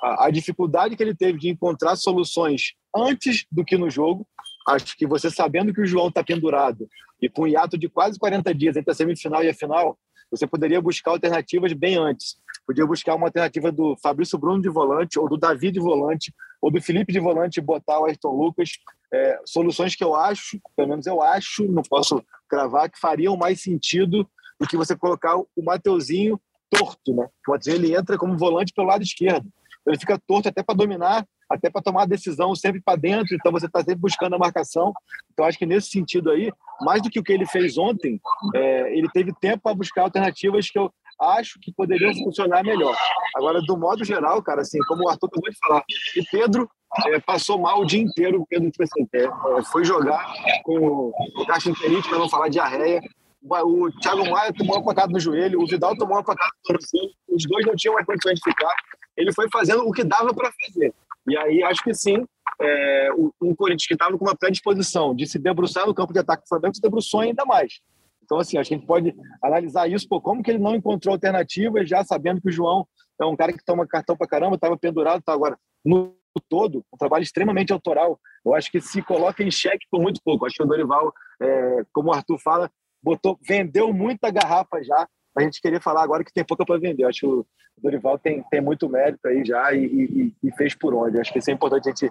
[SPEAKER 4] a, a dificuldade que ele teve de encontrar soluções antes do que no jogo. Acho que você sabendo que o João está pendurado e com um hiato de quase 40 dias entre a semifinal e a final, você poderia buscar alternativas bem antes. Podia buscar uma alternativa do Fabrício Bruno de volante, ou do Davi de volante, ou do Felipe de volante botar o Ayrton Lucas. É, soluções que eu acho, pelo menos eu acho, não posso cravar, que fariam mais sentido do que você colocar o Mateuzinho torto, né? O Mateuzinho ele entra como volante pelo lado esquerdo. Ele fica torto até para dominar, até para tomar a decisão sempre para dentro, então você está sempre buscando a marcação. Então, acho que nesse sentido aí, mais do que o que ele fez ontem, é, ele teve tempo para buscar alternativas que eu acho que poderiam funcionar melhor. Agora, do modo geral, cara, assim, como o Arthur acabou de falar, o Pedro é, passou mal o dia inteiro, o Pedro tipo assim, é, foi jogar com gastroenterite, para não falar diarreia, o Thiago Maia tomou uma pancada no joelho, o Vidal tomou uma pancada no tornozelo, os dois não tinham mais condições de ficar. Ele foi fazendo o que dava para fazer. E aí acho que sim, é, um Corinthians que estava com uma predisposição de se debruçar no campo de ataque do Flamengo se debruçou ainda mais. Então, assim, acho que a gente pode analisar isso, pô, como que ele não encontrou alternativas, já sabendo que o João é um cara que toma cartão para caramba, estava pendurado, tá agora no todo, um trabalho extremamente autoral. Eu acho que se coloca em xeque por muito pouco. Acho que o Dorival, é, como o Arthur fala, botou, vendeu muita garrafa já a gente queria falar agora que tem pouca para vender. Acho que o Dorival tem, tem muito mérito aí já e, e, e, fez por onde. Acho que isso é importante a gente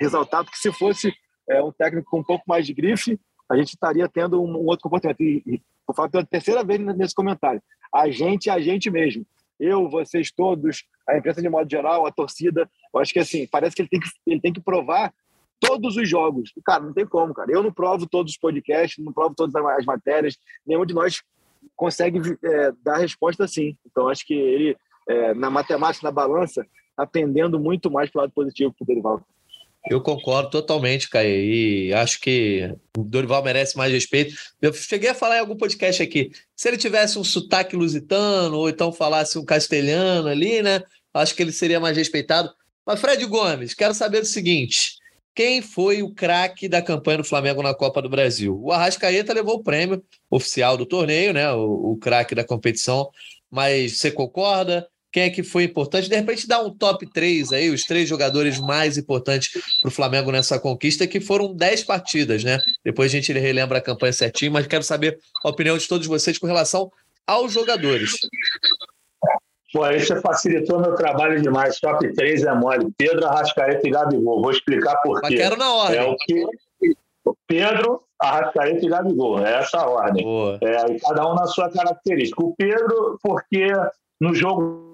[SPEAKER 4] ressaltar, porque se fosse é, um técnico com um pouco mais de grife, a gente estaria tendo um, um outro comportamento. E, e vou falar pela terceira vez nesse comentário. A gente é a gente mesmo. Eu, vocês todos, a imprensa de modo geral, a torcida. Eu acho que assim, parece que ele tem que, ele tem que provar todos os jogos. Cara, não tem como, cara. Eu não provo todos os podcasts, não provo todas as matérias. Nenhum de nós consegue é, dar resposta sim. Então, acho que ele, é, na matemática, na balança, está pendendo muito mais para o lado positivo que o Dorival.
[SPEAKER 2] Eu concordo totalmente, Caio. E acho que o Dorival merece mais respeito. Eu cheguei a falar em algum podcast aqui. Se ele tivesse um sotaque lusitano, ou então falasse um castelhano ali, né? Acho que ele seria mais respeitado. Mas, Fred Gomes, quero saber o seguinte: quem foi o craque da campanha do Flamengo na Copa do Brasil? O Arrascaeta levou o prêmio oficial do torneio, né? O, o craque da competição. Mas você concorda? Quem é que foi importante. De repente, dá um top 3 aí, os três jogadores mais importantes para o Flamengo nessa conquista, que foram 10 partidas, né? Depois a gente relembra a campanha certinho, mas quero saber a opinião de todos vocês com relação aos jogadores.
[SPEAKER 5] Pô, você facilitou meu trabalho demais. Top 3 é mole. Pedro, Arrascaeta e Gabigol. Vou explicar por quê.
[SPEAKER 2] Mas quero na ordem.
[SPEAKER 5] É o que... Pedro, Arrascaeta e Gabigol. É essa a ordem. Boa. É, e cada um na sua característica. O Pedro, porque no jogo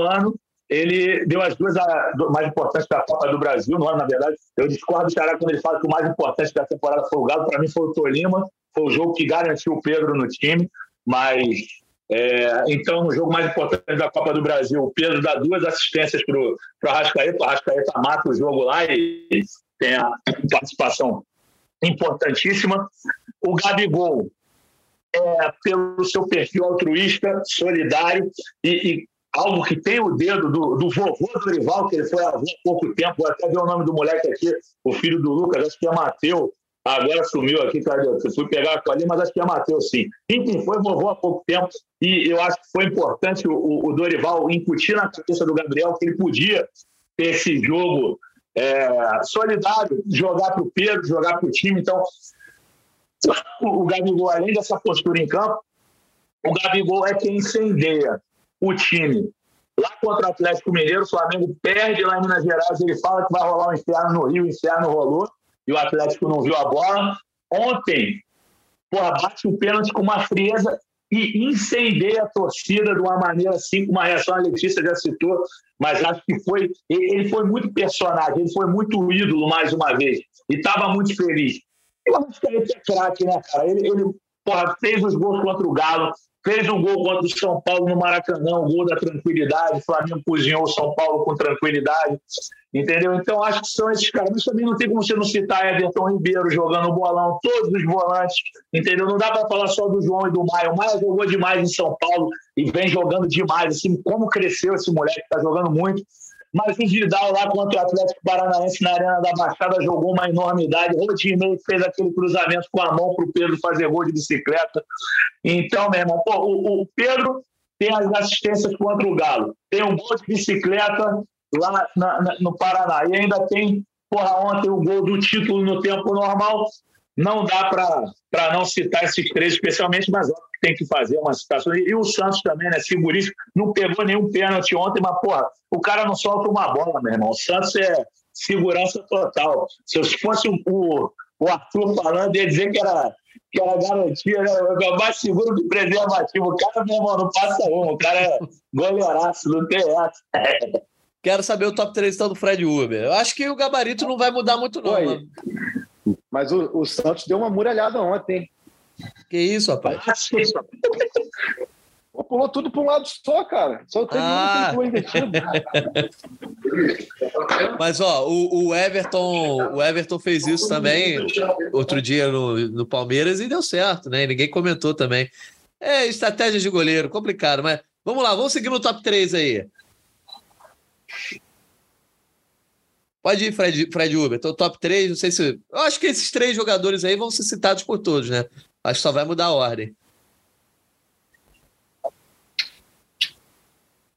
[SPEAKER 5] ano ele deu as duas a, mais importantes da Copa do Brasil no ano, na verdade. Eu discordo do Ceará quando ele fala que o mais importante da temporada foi o Galo. Para mim foi o Tolima. Foi o jogo que garantiu o Pedro no time. Mas, é, então, no jogo mais importante da Copa do Brasil, o Pedro dá duas assistências para o Arrascaeta. O Arrascaeta mata o jogo lá e tem a participação importantíssima. O Gabigol, é, pelo seu perfil altruísta, solidário e, e algo que tem o dedo do, do vovô Dorival, que ele foi há pouco tempo, vou até ver o nome do moleque aqui, o filho do Lucas, acho que é Mateu, agora sumiu aqui, cadê? Eu fui pegar ali, mas acho que é Mateu, sim. Enfim, foi vovô há pouco tempo e eu acho que foi importante o, o Dorival incutir na cabeça do Gabriel que ele podia ter esse jogo é, solidário, jogar para o Pedro, jogar para o time. Então, o Gabigol, além dessa postura em campo, o Gabigol é quem incendeia o time. Lá contra o Atlético Mineiro, o Flamengo perde lá em Minas Gerais, ele fala que vai rolar um inferno no Rio, o inferno rolou, e o Atlético não viu a bola. Ontem, porra, bate o pênalti com uma frieza e incendeia a torcida de uma maneira assim, com uma reação, a Letícia já citou, mas acho que foi, ele foi muito personagem, ele foi muito ídolo mais uma vez, e estava muito feliz. Eu acho que ele é craque, né, cara? Ele, ele porra, fez os gols contra o Galo, fez um gol contra o São Paulo no Maracanã, um gol da tranquilidade. O Flamengo cozinhou o São Paulo com tranquilidade. Entendeu? Então, acho que são esses caras. Mas também não tem como você não citar Everton Ribeiro jogando bolão, todos os volantes. Entendeu? Não dá para falar só do João e do Maio. O Maio jogou demais em São Paulo e vem jogando demais. Assim, como cresceu esse moleque, está jogando muito. Mas o Vidal lá contra o Atlético Paranaense na Arena da Baixada jogou uma enormidade. Rodinei fez aquele cruzamento com a mão para o Pedro fazer gol de bicicleta. Então, meu irmão, pô, o, o, Pedro tem as assistências contra o Galo. Tem um gol de bicicleta lá na, na, no Paraná. E ainda tem, porra, ontem o gol do título no tempo normal. Não dá para não citar esses três especialmente, mas óbvio tem que fazer uma citação. E o Santos também, né? Figurístico, não pegou nenhum pênalti ontem, mas, porra, o cara não solta uma bola, meu irmão. O Santos é segurança total. Se eu fosse o, o Arthur falando, ia dizer que era, que era garantia, né? O mais seguro que preservativo. O cara, meu irmão, não passa uma. O cara é goleiraço, não tem essa.
[SPEAKER 2] Quero saber o top 3 então, do Fred Uber. Eu acho que o gabarito não vai mudar muito, não.
[SPEAKER 3] Mas o, o Santos deu uma muralhada ontem.
[SPEAKER 2] Que isso, rapaz?
[SPEAKER 3] Pulou tudo para um lado só, cara. Só teve ah. um que invertido.
[SPEAKER 2] Mas, ó, o, o, Everton, o Everton fez isso também outro dia no, no Palmeiras e deu certo, né? ninguém comentou também. É, estratégia de goleiro, complicado, mas vamos lá, vamos seguir no top 3 aí. Pode ir, Fred, Fred Uber. Então, top 3, não sei se. Eu acho que esses três jogadores aí vão ser citados por todos, né? Acho que só vai mudar a ordem.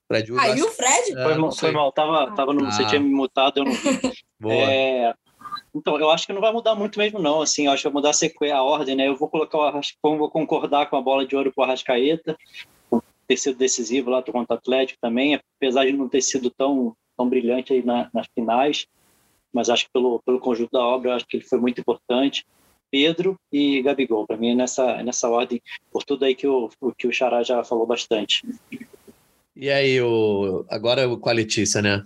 [SPEAKER 7] Fred Uber. Aí o Fred?
[SPEAKER 6] É, foi, mal, foi mal, tava, tava no, ah. você tinha me mutado, eu não Boa. É, então, eu acho que não vai mudar muito mesmo, não. Assim, eu acho que vai mudar a sequência, a ordem, né? Eu vou colocar o Arrascaeta, vou concordar com a bola de ouro pro Arrascaeta, ter sido decisivo lá contra o Atlético também, apesar de não ter sido tão, tão brilhante aí na, nas finais mas acho que pelo, pelo conjunto da obra, acho que ele foi muito importante. Pedro e Gabigol, para mim, nessa, nessa ordem, por tudo aí que o, que o Xará já falou bastante.
[SPEAKER 2] E aí, o, agora com a Letícia, né?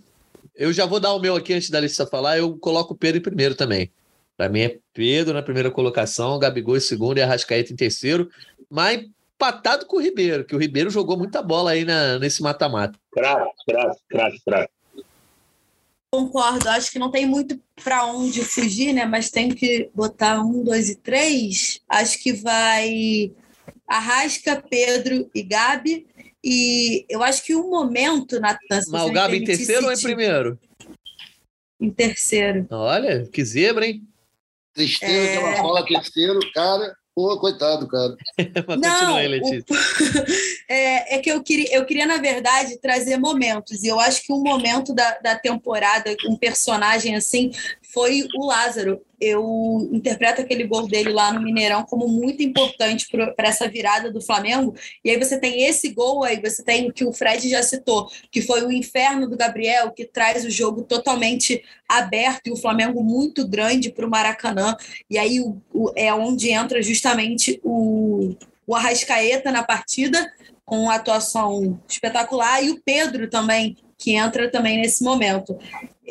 [SPEAKER 2] Eu já vou dar o meu aqui antes da Letícia falar, eu coloco o Pedro em primeiro também. Para mim é Pedro na primeira colocação, Gabigol em segundo e Arrascaeta em terceiro, mas empatado com o Ribeiro, que o Ribeiro jogou muita bola aí na, nesse mata-mata.
[SPEAKER 5] Craque, craque, craque, craque.
[SPEAKER 7] Concordo. Acho que não tem muito para onde fugir, né? Mas tem que botar um, dois e três. Acho que vai Arrasca, Pedro e Gabi. E eu acho que um momento na
[SPEAKER 2] Mas o Gabi em terceiro ou em primeiro?
[SPEAKER 7] Em terceiro.
[SPEAKER 2] Olha, que zebra, hein?
[SPEAKER 3] Tristeza é... que ela fala terceiro, cara. Pô, coitado, cara.
[SPEAKER 7] Não, aí, Letícia. O... é, é, que eu queria, eu queria, na verdade, trazer momentos. E eu acho que um momento da, da temporada, um personagem assim, foi o Lázaro. Eu interpreto aquele gol dele lá no Mineirão como muito importante para essa virada do Flamengo. E aí você tem esse gol aí, você tem o que o Fred já citou, que foi o inferno do Gabriel, que traz o jogo totalmente aberto e o Flamengo muito grande para o Maracanã. E aí o, o, é onde entra justamente o, o Arrascaeta na partida, com atuação espetacular, e o Pedro também, que entra também nesse momento.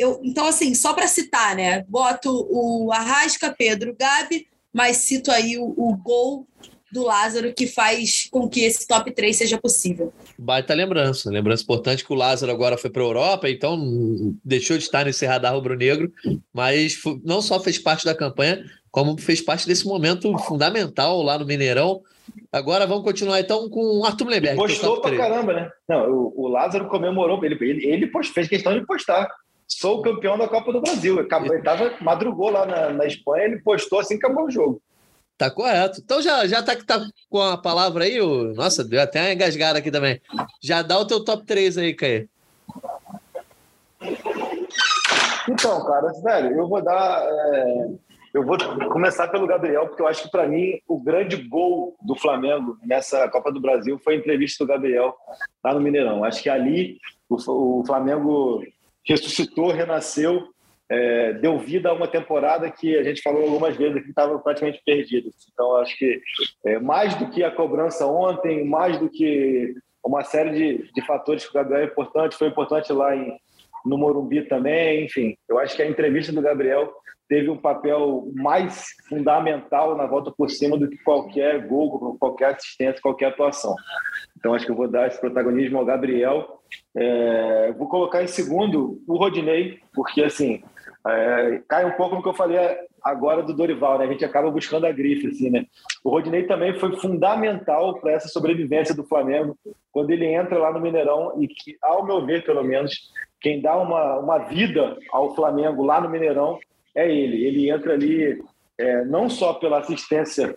[SPEAKER 7] Eu, então, assim, só para citar, né? Boto o Arrasca, Pedro, Gabi, mas cito aí o, o gol do Lázaro que faz com que esse top 3 seja possível.
[SPEAKER 2] Baita lembrança. Lembrança importante que o Lázaro agora foi para a Europa, então deixou de estar nesse radar rubro-negro, mas não só fez parte da campanha, como fez parte desse momento fundamental lá no Mineirão. Agora vamos continuar então com o Arthur Leberg.
[SPEAKER 4] Postou pra caramba, né? Não, o, o Lázaro comemorou, ele, ele, ele fez questão de postar. Sou o campeão da Copa do Brasil. Acabou, ele tava, madrugou lá na, na Espanha, ele postou assim que acabou o jogo.
[SPEAKER 2] Tá correto. Então já, já tá, tá com a palavra aí, o... nossa, deu até uma engasgada aqui também. Já dá o teu top 3 aí, Caê.
[SPEAKER 4] Então, cara, velho, eu vou dar. É eu vou começar pelo Gabriel, porque eu acho que, para mim, o grande gol do Flamengo nessa Copa do Brasil foi a entrevista do Gabriel lá no Mineirão. Acho que ali o, Flamengo ressuscitou, renasceu, é, deu vida a uma temporada que a gente falou algumas vezes que estava praticamente perdida. Então, acho que é, mais do que a cobrança ontem, mais do que uma série de, de fatores que o Gabriel é importante, foi importante lá em, no Morumbi também, enfim. Eu acho que a entrevista do Gabriel teve um papel mais fundamental na volta por cima do que qualquer gol, qualquer assistência, qualquer atuação. Então, acho que eu vou dar esse protagonismo ao Gabriel. É, vou colocar em segundo o Rodinei, porque, assim, é, cai um pouco no que eu falei agora do Dorival, né? A gente acaba buscando a grife, assim, né? O Rodinei também foi fundamental para essa sobrevivência do Flamengo, quando ele entra lá no Mineirão e que, ao meu ver, pelo menos, quem dá uma, uma vida ao Flamengo lá no Mineirão é ele. Ele entra ali é, não só pela assistência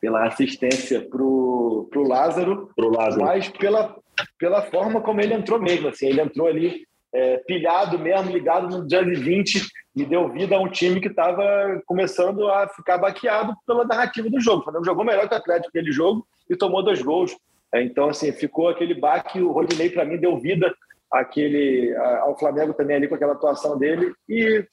[SPEAKER 4] pela assistência pro, pro Lázaro, pro Lázaro, mas pela, pela forma como ele entrou mesmo. Assim, ele entrou ali é, pilhado mesmo, ligado no dia 20 e deu vida a um time que estava começando a ficar baqueado pela narrativa do jogo. O Flamengo jogou melhor que o Atlético naquele jogo e tomou dois gols. É, então, assim, ficou aquele baque. O Rodinei, para mim, deu vida àquele, ao Flamengo também ali com aquela atuação dele. E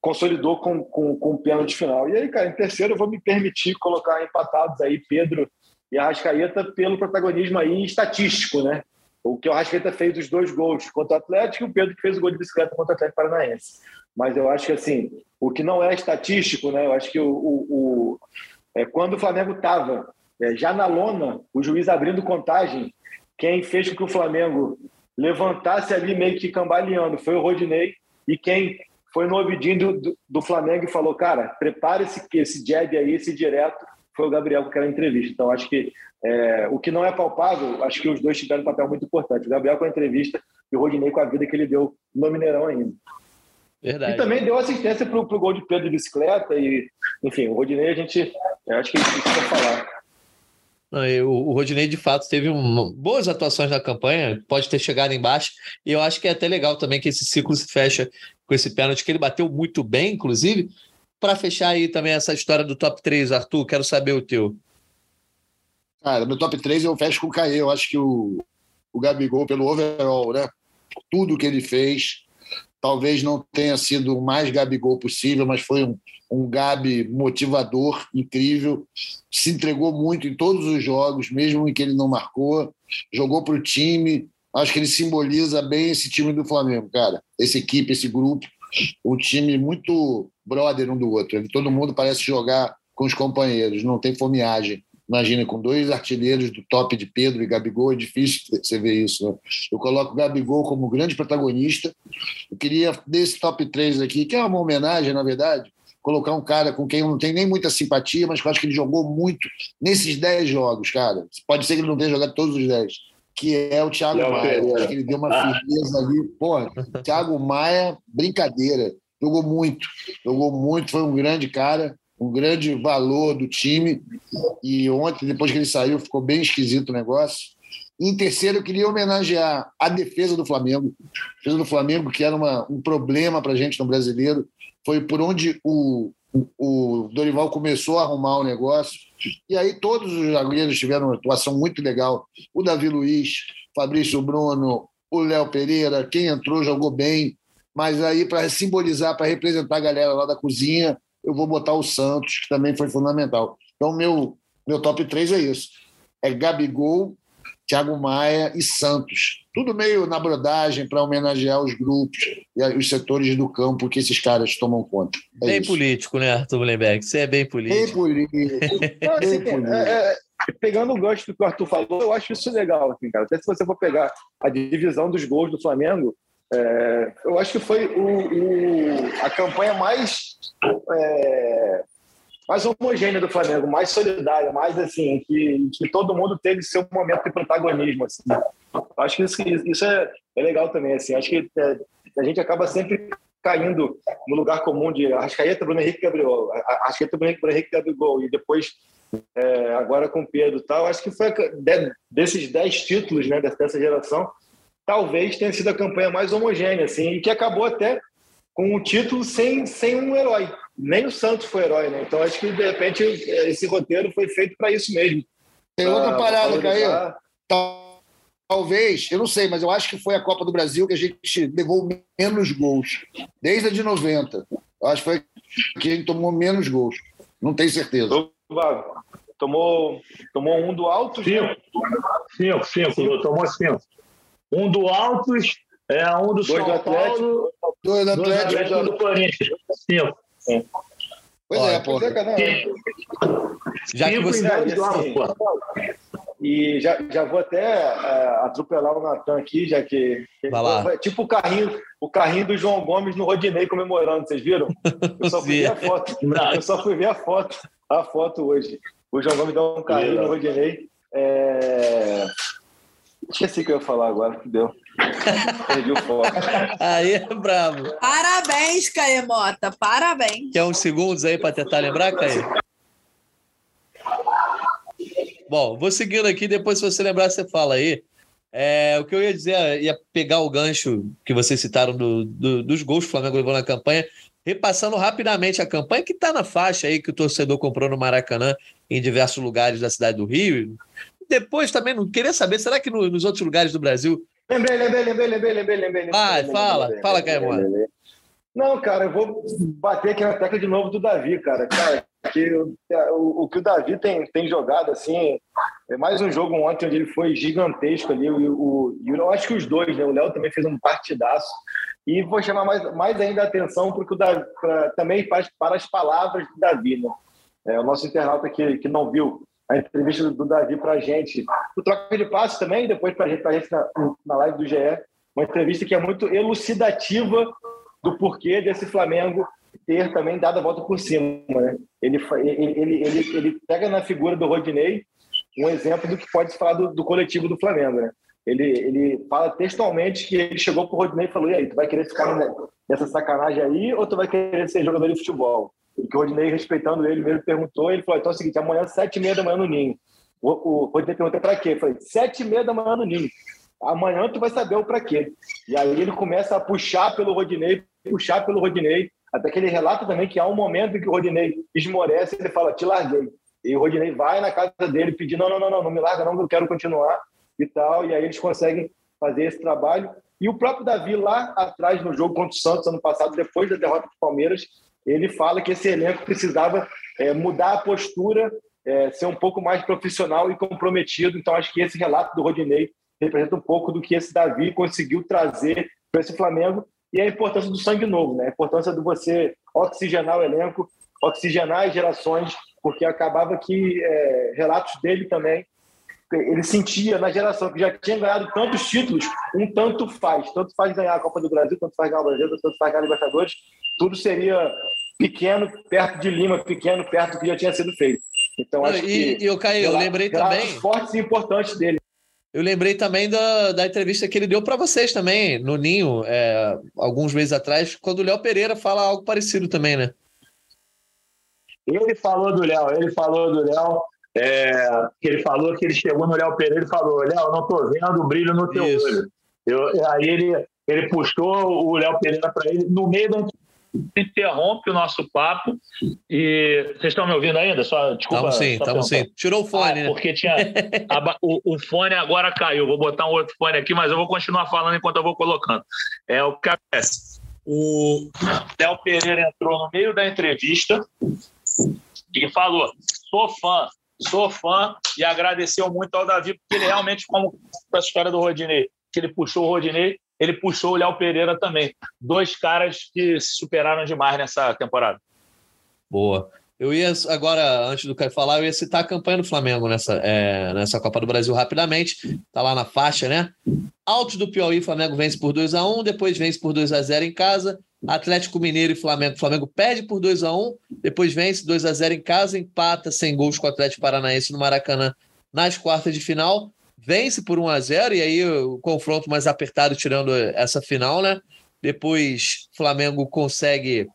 [SPEAKER 4] consolidou com, com, com o pênalti final. E aí, cara, em terceiro eu vou me permitir colocar empatados aí Pedro e Arrascaeta pelo protagonismo aí estatístico, né? O que o Arrascaeta fez os dois gols contra o Atlético e o Pedro que fez o gol de bicicleta contra o Atlético Paranaense. Mas eu acho que, assim, o que não é estatístico, né? Eu acho que o, o, o é, quando o Flamengo estava é, já na lona, o juiz abrindo contagem, quem fez com que o Flamengo levantasse ali meio que cambaleando foi o Rodinei e quem foi no ouvidinho do, do, Flamengo e falou, cara, prepare esse, esse jab aí, esse direto, foi o Gabriel com aquela entrevista. Então, acho que é, o que não é palpável, acho que os dois tiveram um papel muito importante. O Gabriel com a entrevista e o Rodinei com a vida que ele deu no Mineirão ainda. Verdade. E também deu assistência para o gol de Pedro de bicicleta. E, enfim, o Rodinei, a gente. Acho que a gente precisa falar.
[SPEAKER 2] O Rodinei, de fato, teve um, boas atuações na campanha, pode ter chegado embaixo, e eu acho que é até legal também que esse ciclo se fecha com esse pênalti, que ele bateu muito bem, inclusive. Para fechar aí também essa história do top 3, Arthur, quero saber o teu.
[SPEAKER 3] Cara, meu top 3 eu fecho com o Caê. Eu acho que o, o Gabigol, pelo overall, né? Tudo que ele fez, talvez não tenha sido o mais Gabigol possível, mas foi um, um Gabi motivador, incrível. Se entregou muito em todos os jogos, mesmo em que ele não marcou. Jogou para o time, acho que ele simboliza bem esse time do Flamengo, cara. Essa equipe, esse grupo, um time muito brother um do outro. Todo mundo parece jogar com os companheiros, não tem fomeagem. Imagina, com dois artilheiros do top de Pedro e Gabigol, é difícil você ver isso. Né? Eu coloco o Gabigol como grande protagonista. Eu queria, desse top 3 aqui, que é uma homenagem, na verdade, colocar um cara com quem eu não tenho nem muita simpatia, mas que eu acho que ele jogou muito nesses 10 jogos, cara. Pode ser que ele não tenha jogado todos os 10 que é o Thiago Maia. Acho que ele deu uma firmeza ali. Porra, Thiago Maia, brincadeira. Jogou muito, jogou muito, foi um grande cara, um grande valor do time. E ontem, depois que ele saiu, ficou bem esquisito o negócio. Em terceiro, eu queria homenagear a defesa do Flamengo. A defesa do Flamengo, que era uma, um problema para a gente no brasileiro, foi por onde o, o Dorival começou a arrumar o negócio. E aí todos os zagueiros tiveram uma atuação muito legal. O Davi Luiz, Fabrício Bruno, o Léo Pereira, quem entrou jogou bem. Mas aí, para simbolizar, para representar a galera lá da cozinha, eu vou botar o Santos, que também foi fundamental. Então, meu, meu top 3 é isso. É Gabigol, Thiago Maia e Santos. Tudo meio na brodagem para homenagear os grupos e os setores do campo que esses caras tomam conta.
[SPEAKER 2] É bem isso. político, né, Arthur Mullenberg? Você é bem político.
[SPEAKER 3] Bem político.
[SPEAKER 4] Não, assim, bem político. É, é, pegando o gosto do que o Arthur falou, eu acho isso legal, assim, cara. Até se você for pegar a divisão dos gols do Flamengo, é, eu acho que foi o, o a campanha mais é, mais homogênea do Flamengo, mais solidária, mais assim, que, que todo mundo teve seu momento de protagonismo. Assim. Acho que isso, isso é, é legal também. Assim. Acho que é, a gente acaba sempre caindo no lugar comum de Arrascaeta, Bruno Henrique Gabriel, Arrascaeta, Bruno Henrique Gabriel, e depois é, agora com o Pedro tal. Acho que foi desses dez títulos né, dessa geração, talvez tenha sido a campanha mais homogênea, assim, e que acabou até com um título sem, sem um herói. Nem o Santos foi herói, né? Então acho que de repente esse roteiro foi feito para isso mesmo.
[SPEAKER 3] Tem outra parada, Caio. Talvez, eu não sei, mas eu acho que foi a Copa do Brasil que a gente levou menos gols. Desde a de 90. Eu acho que foi que a gente tomou menos gols. Não tenho certeza.
[SPEAKER 4] Tomou, tomou um do Altos?
[SPEAKER 5] Cinco. Cinco, cinco. Tomou cinco. Um do Altos, é um do dois São do Atlético, Paulo,
[SPEAKER 3] dois do Atlético, dois do,
[SPEAKER 5] Atlético, do Corinthians. Cinco.
[SPEAKER 3] Pois Olha, é, pô. É,
[SPEAKER 2] já que você...
[SPEAKER 4] Assim, e já, já vou até uh, atropelar o Natan aqui, já que.
[SPEAKER 2] Vai lá.
[SPEAKER 4] Tipo o carrinho, o carrinho do João Gomes no Rodinei comemorando, vocês viram? Eu só fui ver a foto. Eu só fui ver a foto, a foto hoje. O João Gomes dá um carrinho no Rodinei. É... Esqueci o que eu ia falar agora, deu. Perdi o foco.
[SPEAKER 2] Aí é bravo.
[SPEAKER 7] Parabéns, Caemota, parabéns.
[SPEAKER 2] Quer uns segundos aí para tentar lembrar, Caê? Bom, vou seguindo aqui, depois se você lembrar, você fala aí. É, o que eu ia dizer, ia pegar o gancho que vocês citaram do, do, dos gols que o Flamengo levou na campanha, repassando rapidamente a campanha que está na faixa aí que o torcedor comprou no Maracanã em diversos lugares da cidade do Rio. Depois também não queria saber, será que no, nos outros lugares do Brasil
[SPEAKER 4] Lembrei, lembrei, lembrei, lembrei, lembrei, lembrei.
[SPEAKER 2] Vai, fala, fala, Caimon.
[SPEAKER 4] Não, cara, eu vou bater aqui na tecla de novo do Davi, cara. Cara, que o, o, o, que o Davi tem, tem jogado, assim, é mais um jogo ontem onde ele foi gigantesco ali. O, o, eu acho que os dois, né? O Léo também fez um partidaço. E vou chamar mais, mais ainda a atenção porque o Davi, pra, também faz para as palavras do Davi, né? É, o nosso internauta que, que não viu a entrevista do Davi para a gente, o troca de passos também, depois para a gente, gente na, na live do GE, uma entrevista que é muito elucidativa do porquê desse Flamengo ter também dado a volta por cima. Né? Ele, ele, ele, ele, pega na figura do Rodinei um exemplo do que pode se falar do, do coletivo do Flamengo. Né? Ele, ele fala textualmente que ele chegou para o Rodinei e falou: e aí, tu vai querer ficar nessa sacanagem aí ou tu vai querer ser jogador de futebol? Que o Rodinei, respeitando ele mesmo, perguntou. Ele falou: então é o seguinte, amanhã, sete e meia da manhã no Ninho. O, o Rodinei perguntou: para quê? Eu falei: sete e meia da manhã no Ninho. Amanhã tu vai saber o para quê. E aí ele começa a puxar pelo Rodinei, puxar pelo Rodinei, até que ele relata também que há um momento em que o Rodinei esmorece, ele fala: te larguei. E o Rodinei vai na casa dele pedir: não, não, não, não, não me larga, não, eu quero continuar e tal. E aí eles conseguem fazer esse trabalho. E o próprio Davi, lá atrás, no jogo contra o Santos, ano passado, depois da derrota do Palmeiras, ele fala que esse elenco precisava é, mudar a postura, é, ser um pouco mais profissional e comprometido. Então, acho que esse relato do Rodinei representa um pouco do que esse Davi conseguiu trazer para esse Flamengo e a importância do sangue novo, né? a importância de você oxigenar o elenco, oxigenar as gerações porque acabava que é, relatos dele também ele sentia na geração que já tinha ganhado tantos títulos, um tanto faz. Tanto faz ganhar a Copa do Brasil, tanto faz ganhar o Brasil, tanto faz ganhar a Libertadores. Tudo seria pequeno perto de Lima, pequeno perto do que já tinha sido feito. Então, acho
[SPEAKER 2] e,
[SPEAKER 4] que.
[SPEAKER 2] E eu, Caio, eu lembrei também.
[SPEAKER 4] fortes e importantes dele.
[SPEAKER 2] Eu lembrei também da, da entrevista que ele deu para vocês também, no Ninho, é, alguns meses atrás, quando o Léo Pereira fala algo parecido também, né?
[SPEAKER 5] Ele falou do Léo, ele falou do Léo. É, que ele falou que ele chegou no Léo Pereira e falou: Léo, não tô vendo o brilho no teu Isso. olho. Eu, aí ele, ele puxou o Léo Pereira para ele no meio da interrompe o nosso papo e vocês estão me ouvindo ainda? Só desculpa.
[SPEAKER 2] Estamos sim, estamos sim. Tirou o fone, ah,
[SPEAKER 5] né? Porque tinha a, o, o, fone agora caiu. Vou botar um outro fone aqui, mas eu vou continuar falando enquanto eu vou colocando. É o que acontece. O Léo Pereira entrou no meio da entrevista e falou: "Sou fã, sou fã e agradeceu muito ao Davi, porque ele realmente, como a história do Rodinei, que ele puxou o Rodinei, ele puxou o Léo Pereira também. Dois caras que se superaram demais nessa temporada.
[SPEAKER 2] Boa. Eu ia agora, antes do Caio falar, eu ia citar a campanha do Flamengo nessa, é, nessa Copa do Brasil rapidamente. Tá lá na faixa, né? Altos do Piauí, Flamengo vence por 2 a 1 depois vence por 2 a 0 em casa. Atlético Mineiro e Flamengo. Flamengo perde por 2 a 1 depois vence 2 a 0 em casa, empata sem gols com o Atlético Paranaense no Maracanã nas quartas de final. Vence por 1 a 0 e aí o confronto mais apertado tirando essa final, né? Depois Flamengo consegue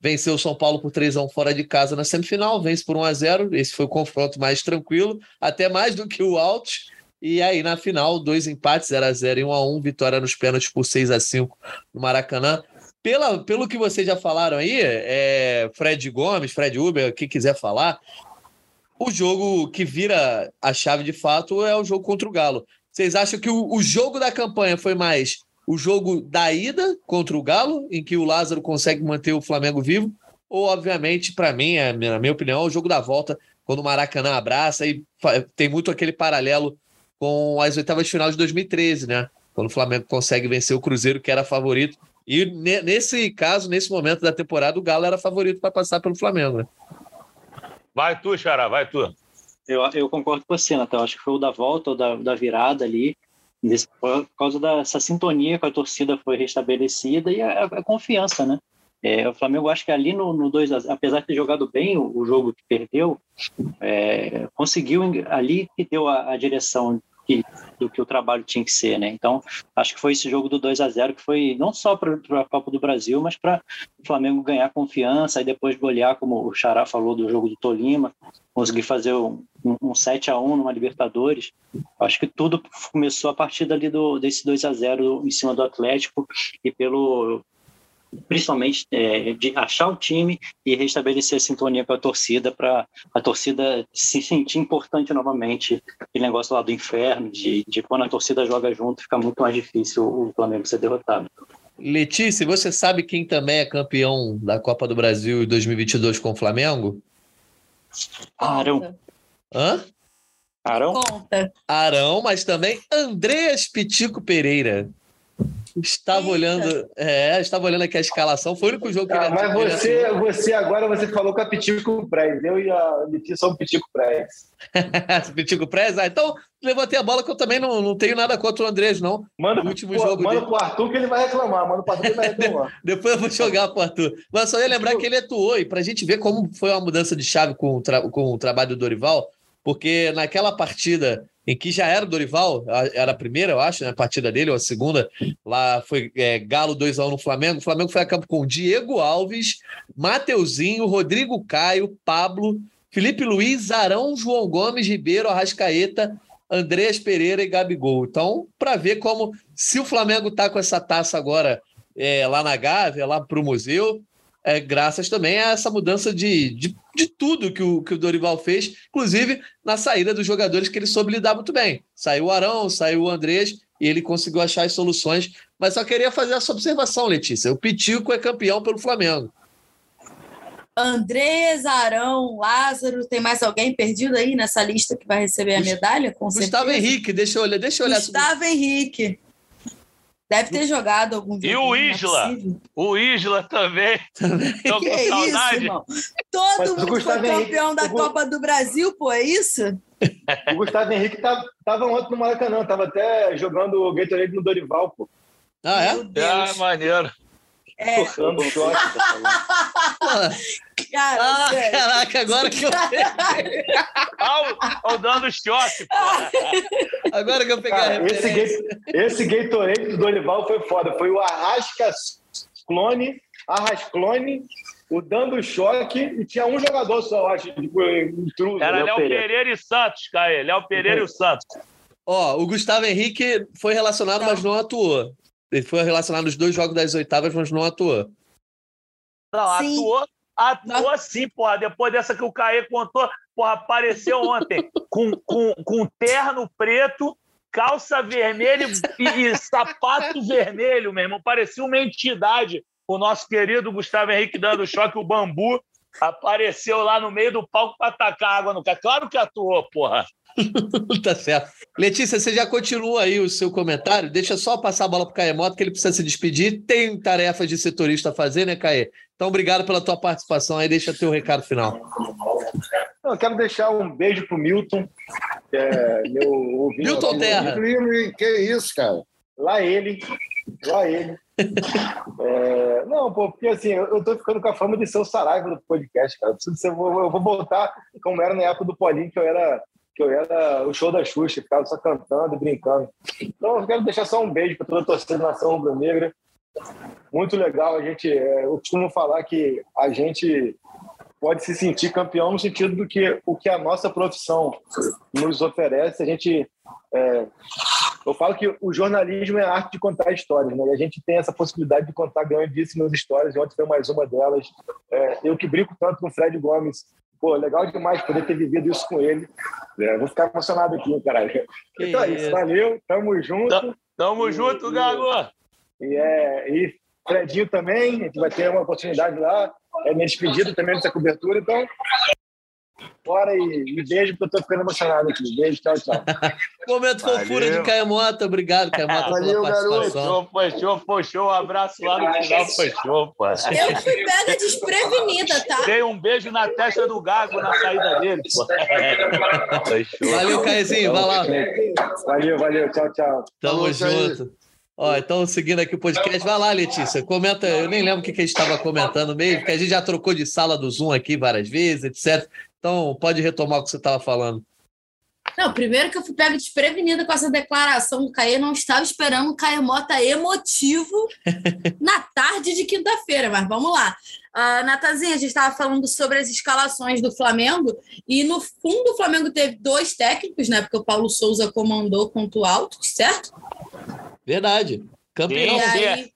[SPEAKER 2] vencer o São Paulo por 3 a 1 fora de casa na semifinal, vence por 1 a 0. Esse foi o confronto mais tranquilo, até mais do que o Altos. E aí, na final, dois empates, 0 a 0 e 1 a 1 vitória nos pênaltis por 6 a 5 no Maracanã pela, pelo que vocês já falaram aí, é, Fred Gomes, Fred Uber, quem quiser falar, o jogo que vira a chave de fato é o jogo contra o Galo. Vocês acham que o, o jogo da campanha foi mais o jogo da ida contra o Galo, em que o Lázaro consegue manter o Flamengo vivo? Ou, obviamente, para mim, é, na minha opinião, é o jogo da volta, quando o Maracanã abraça e tem muito aquele paralelo com as oitavas de final de 2013, né? Quando o Flamengo consegue vencer o Cruzeiro, que era favorito, e nesse caso, nesse momento da temporada, o Galo era favorito para passar pelo Flamengo. Né?
[SPEAKER 5] Vai tu, Xará, vai tu.
[SPEAKER 6] Eu, eu concordo com você, Natal. Acho que foi o da volta ou da, da virada ali. Por causa dessa sintonia com a torcida foi restabelecida e a, a confiança, né? É, o Flamengo acho que ali no, no 2 a, apesar de ter jogado bem o, o jogo que perdeu, é, conseguiu ali que deu a, a direção que, do que o trabalho tinha que ser, né? Então, acho que foi esse jogo do 2 a 0 que foi não só para a Copa do Brasil, mas para o Flamengo ganhar confiança e depois golear, como o Xará falou do jogo do Tolima, conseguir fazer um, um 7 a 1 numa Libertadores. Acho que tudo começou a partir dali do, desse 2 a 0 em cima do Atlético e pelo principalmente é, de achar o time e restabelecer a sintonia com a torcida para a torcida se sentir importante novamente. Aquele negócio lá do inferno, de, de quando a torcida joga junto, fica muito mais difícil o Flamengo ser derrotado.
[SPEAKER 2] Letícia, você sabe quem também é campeão da Copa do Brasil 2022 com o Flamengo?
[SPEAKER 6] Arão.
[SPEAKER 2] Hã?
[SPEAKER 6] Arão?
[SPEAKER 7] Conta.
[SPEAKER 2] Arão, mas também Andreas Pitico Pereira. Estava Eita. olhando, é, estava olhando aqui a escalação. Foi o único jogo que
[SPEAKER 4] ah, ele Mas você, você agora você falou com a Pitico Prez. Eu e a Letícia somos Pitico Prez.
[SPEAKER 2] Pitico Prez? Ah, então levantei a bola que eu também não, não tenho nada contra o Andrés, não.
[SPEAKER 4] Manda, o último pô, jogo manda dele. pro Arthur que ele vai reclamar. Manda pro Arthur que ele vai reclamar.
[SPEAKER 2] Depois eu vou jogar pro Arthur. Mas só ia lembrar que ele atuou e para a gente ver como foi uma mudança de chave com o, tra com o trabalho do Dorival, porque naquela partida em que já era o Dorival, era a primeira, eu acho, né, a partida dele, ou a segunda, lá foi é, Galo 2x1 no Flamengo. O Flamengo foi a campo com Diego Alves, Mateuzinho, Rodrigo Caio, Pablo, Felipe Luiz, Arão, João Gomes, Ribeiro, Arrascaeta, Andreas Pereira e Gabigol. Então, para ver como, se o Flamengo está com essa taça agora é, lá na Gávea, lá para o museu, é, graças também a essa mudança de, de, de, tudo que o, que o Dorival fez, inclusive na saída dos jogadores que ele soube lidar muito bem. Saiu o Arão, saiu o Andrés e ele conseguiu achar as soluções. Mas só queria fazer essa observação, Letícia. O Pitico é campeão pelo Flamengo.
[SPEAKER 7] Andrés, Arão, Lázaro, tem mais alguém perdido aí nessa lista que vai receber a medalha? Com
[SPEAKER 2] Gustavo certeza. Henrique, deixa eu olhar. Deixa eu olhar
[SPEAKER 7] Gustavo Henrique. Deve ter jogado algum
[SPEAKER 5] E o é Isla. o Isla também.
[SPEAKER 7] Tô com saudade. Isso, Todo
[SPEAKER 4] Mas o
[SPEAKER 7] mundo foi
[SPEAKER 4] Gustavo Henrique-
[SPEAKER 7] campeão da
[SPEAKER 4] o Gu-
[SPEAKER 7] Copa do Brasil, pô, é isso?
[SPEAKER 4] O Gustavo Henrique tava, tava ontem no Maracanã, tava até jogando o Gatorade no Dorival, pô.
[SPEAKER 2] Ah, é?
[SPEAKER 7] Meu
[SPEAKER 5] Ah, maneiro.
[SPEAKER 7] É,
[SPEAKER 4] Dando choque. tá
[SPEAKER 7] cara,
[SPEAKER 2] Ah,
[SPEAKER 7] sério.
[SPEAKER 2] caraca, agora que eu
[SPEAKER 5] Ah, o, o dando choque, pô.
[SPEAKER 2] agora que eu peguei a
[SPEAKER 4] Cara, esse,
[SPEAKER 2] referência.
[SPEAKER 4] Ga- esse Gatorade do Dorival foi foda. Foi o Arrasca Clone, Arrasclone, o Dando Choque, e tinha um jogador só, eu acho, tipo, intruso.
[SPEAKER 5] Era
[SPEAKER 4] Léo
[SPEAKER 5] Léo
[SPEAKER 4] Pereira.
[SPEAKER 5] Pereira e Santos, Caê. Léo Pereira e o Santos.
[SPEAKER 2] Ó, o Gustavo Henrique foi relacionado, mas não atuou. Ele foi relacionado nos dois jogos das oitavas, mas não atuou.
[SPEAKER 5] Não,
[SPEAKER 7] Sim.
[SPEAKER 5] atuou, atuou sim, porra. Depois dessa que o Caê contou, porra, apareceu ontem com, com, com terno preto, calça vermelha e, e sapato vermelho, meu irmão. Parecia uma entidade. O nosso querido Gustavo Henrique dando choque, o bambu, apareceu lá no meio do palco para atacar água no cara. Claro que atuou, porra.
[SPEAKER 2] tá certo. Letícia, você já continua aí o seu comentário? Deixa só passar a bola para o Caê Mota, que ele precisa se despedir. Tem tarefas de setorista a fazer, né, Caê? Então, obrigado pela tua participação aí. Deixa teu recado final.
[SPEAKER 4] Eu quero deixar um beijo pro Milton, que é meu ouvinte.
[SPEAKER 2] Milton
[SPEAKER 4] aqui.
[SPEAKER 2] Terra.
[SPEAKER 3] Que isso, cara.
[SPEAKER 4] Lá ele, lá ele. É, não, pô, porque assim, eu, eu tô ficando com a fama de ser o Saraiva do podcast, cara. Eu, preciso eu vou, eu vou voltar como era na época do Paulinho, que eu era, que eu era o show da Xuxa, ficava só cantando e brincando. Então, eu quero deixar só um beijo para toda a torcida da Nação Rubro-Negra. Muito legal. A gente, é, eu costumo falar que a gente pode se sentir campeão no sentido do que o que a nossa profissão nos oferece. A gente é, eu falo que o jornalismo é a arte de contar histórias, né? E a gente tem essa possibilidade de contar grandíssimas histórias. E ontem foi mais uma delas. É, eu que brinco tanto com o Fred Gomes. Pô, legal demais poder ter vivido isso com ele. É, vou ficar emocionado aqui, caralho.
[SPEAKER 2] Que
[SPEAKER 4] então é isso,
[SPEAKER 2] isso.
[SPEAKER 4] valeu, tamo junto.
[SPEAKER 5] Tamo junto, Gago.
[SPEAKER 4] E, é, e Fredinho também, a gente vai ter uma oportunidade lá. É minha despedida também dessa cobertura, então. Bora e, e beijo, porque eu tô ficando emocionado aqui. Beijo, tchau, tchau.
[SPEAKER 2] Momento
[SPEAKER 5] Valeu.
[SPEAKER 2] fofura de Caê Mota. Obrigado, Caê Mota,
[SPEAKER 3] Valeu,
[SPEAKER 2] pela
[SPEAKER 3] garoto.
[SPEAKER 2] participação.
[SPEAKER 5] Foi show, foi show. Um abraço lá no final, foi show, pô.
[SPEAKER 7] Eu fui pega desprevenida, tá?
[SPEAKER 5] Dei um beijo na testa do Gago na saída dele, pô. Foi show.
[SPEAKER 2] Valeu, Caezinho. Vai lá.
[SPEAKER 4] Valeu, valeu, tchau, tchau.
[SPEAKER 2] Tamo
[SPEAKER 3] Falou,
[SPEAKER 2] junto. Ó, então, seguindo aqui o podcast, vai lá, Letícia. Comenta, eu nem lembro o que, que a gente estava comentando mesmo, porque a gente já trocou de sala do Zoom aqui várias vezes, etc. Então, pode retomar o que você estava falando.
[SPEAKER 7] Não, primeiro que eu fui pega desprevenida com essa declaração do Caê, não estava esperando um Caê Mota emotivo na tarde de quinta-feira, mas vamos lá. Uh, Natazinha, a gente estava falando sobre as escalações do Flamengo, e no fundo o Flamengo teve dois técnicos, né? Porque o Paulo Souza comandou contra o Alto, certo?
[SPEAKER 2] Verdade. Campeão.
[SPEAKER 7] Aí,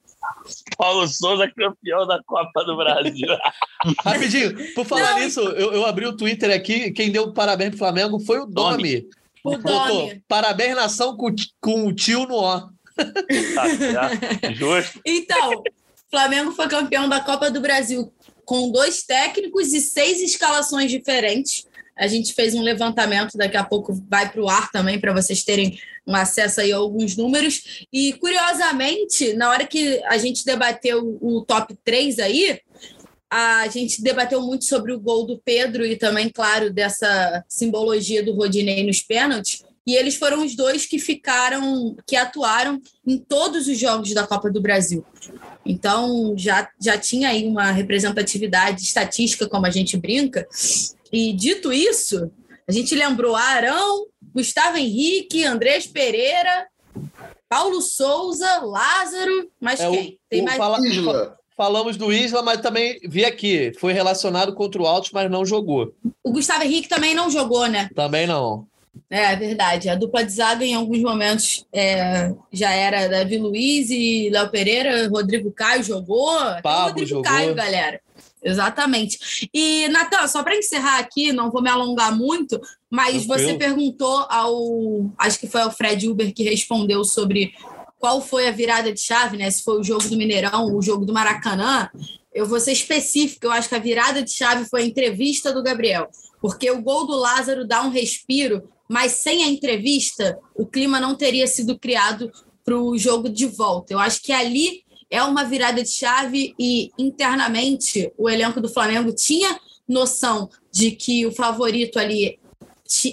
[SPEAKER 5] Paulo Souza campeão da Copa do Brasil.
[SPEAKER 2] Rapidinho, por falar
[SPEAKER 7] Não,
[SPEAKER 2] nisso, eu, eu abri o Twitter aqui, quem deu parabéns pro Flamengo foi o Domi.
[SPEAKER 7] o
[SPEAKER 2] Botou,
[SPEAKER 7] Domi.
[SPEAKER 2] parabéns, nação, com, com o tio no ó.
[SPEAKER 5] Tá. Justo.
[SPEAKER 7] Então, o Flamengo foi campeão da Copa do Brasil com dois técnicos e seis escalações diferentes. A gente fez um levantamento, daqui a pouco vai para o ar também, para vocês terem um acesso aí a alguns números. E, curiosamente, na hora que a gente debateu o top 3 aí, a gente debateu muito sobre o gol do Pedro e também, claro, dessa simbologia do Rodinei nos pênaltis. E eles foram os dois que ficaram, que atuaram em todos os jogos da Copa do Brasil. Então já, já tinha aí uma representatividade estatística, como a gente brinca. E dito isso, a gente lembrou Arão, Gustavo Henrique, Andrés Pereira, Paulo Souza, Lázaro, mas
[SPEAKER 2] É, o-
[SPEAKER 7] quem? Tem
[SPEAKER 2] o
[SPEAKER 7] mais
[SPEAKER 2] fala-
[SPEAKER 3] Isla.
[SPEAKER 2] Falamos do Isla, mas também vi aqui. Foi relacionado contra o Altos, mas não jogou.
[SPEAKER 7] O Gustavo Henrique também não jogou, né?
[SPEAKER 2] Também não.
[SPEAKER 7] É verdade. A dupla de zaga, em alguns momentos, é, já era Davi Luiz e Léo Pereira. Rodrigo Caio jogou.
[SPEAKER 2] Pablo
[SPEAKER 7] Rodrigo
[SPEAKER 2] jogou.
[SPEAKER 7] Caio, galera. Exatamente. E, Natan, só para encerrar aqui, não vou me alongar muito, mas
[SPEAKER 2] Tranquilo.
[SPEAKER 7] você perguntou ao. Acho que foi ao Fred Uber que respondeu sobre qual foi a virada de chave, né? Se foi o jogo do Mineirão, o jogo do Maracanã. Eu vou ser específico, eu acho que a virada de chave foi a entrevista do Gabriel, porque o gol do Lázaro dá um respiro, mas sem a entrevista, o clima não teria sido criado para o jogo de volta. Eu acho que ali é uma virada de chave e internamente o elenco do Flamengo tinha noção de que o favorito ali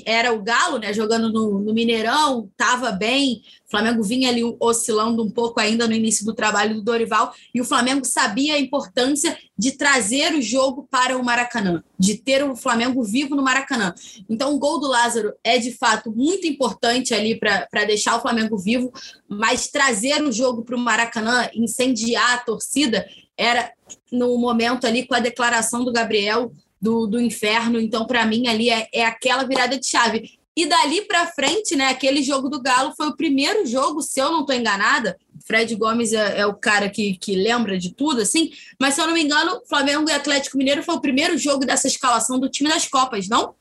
[SPEAKER 7] era o Galo, né? Jogando no, no Mineirão, estava bem. O Flamengo vinha ali oscilando um pouco ainda no início do trabalho do Dorival, e o Flamengo sabia a importância de trazer o jogo para o Maracanã, de ter o Flamengo vivo no Maracanã. Então, o gol do Lázaro é de fato muito importante ali para deixar o Flamengo vivo, mas trazer o jogo para o Maracanã, incendiar a torcida, era no momento ali com a declaração do Gabriel do, do inferno. Então, para mim, ali é, é aquela virada de chave. E dali para frente, né, aquele jogo do Galo foi o primeiro jogo, se eu não estou enganada. Fred Gomes é, é, o cara que, que lembra de tudo, assim. Mas se eu não me engano, Flamengo e Atlético Mineiro foi o primeiro jogo dessa escalação do time das Copas, não?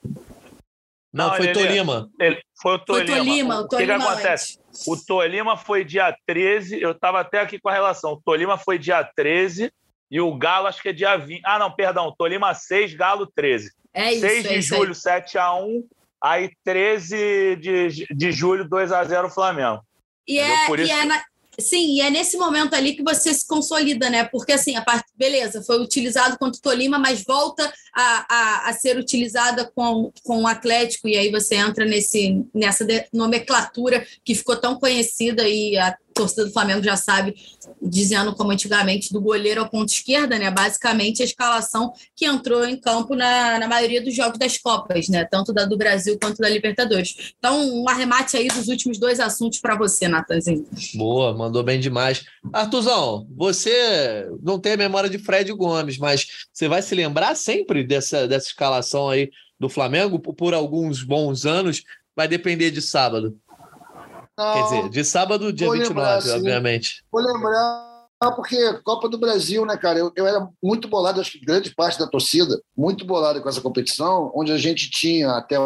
[SPEAKER 2] Não, foi ele, Tolima.
[SPEAKER 5] Ele, foi o Tolima.
[SPEAKER 7] Foi Tolima, o, Tolima
[SPEAKER 5] que, que acontece? O Tolima foi dia 13, eu estava até aqui com a relação. O Tolima foi dia 13 e o Galo, acho que é dia 20. Ah, não, perdão. Tolima 6, Galo 13.
[SPEAKER 7] É isso.
[SPEAKER 5] 6 de
[SPEAKER 7] é
[SPEAKER 5] julho, 7x1. Aí 13 de, de julho, 2x0 Flamengo.
[SPEAKER 7] E é, Por isso... e é na... Sim, e é nesse momento ali que você se consolida, né? Porque assim, a parte, beleza, foi utilizado contra o Tolima, mas volta a, a, a ser utilizada com, com o Atlético, e aí você entra nesse, nessa nomenclatura que ficou tão conhecida e a torcida do Flamengo já sabe, dizendo como antigamente, do goleiro ao ponto esquerda, né? Basicamente a escalação que entrou em campo na, na maioria dos jogos das Copas, né? Tanto da do Brasil quanto da Libertadores. Então, um arremate aí dos últimos dois assuntos para você, Natanzinho.
[SPEAKER 2] Boa, mandou bem demais. Artuzão, você não tem a memória de Fred Gomes, mas você vai se lembrar sempre dessa, dessa escalação aí do Flamengo por alguns bons anos. Vai depender de sábado. Não, Quer dizer, de sábado, dia 29, lembrar, obviamente.
[SPEAKER 3] Vou lembrar, porque Copa do Brasil, né, cara? Eu, eu era muito bolado, acho que grande parte da torcida, muito bolado com essa competição, onde a gente tinha até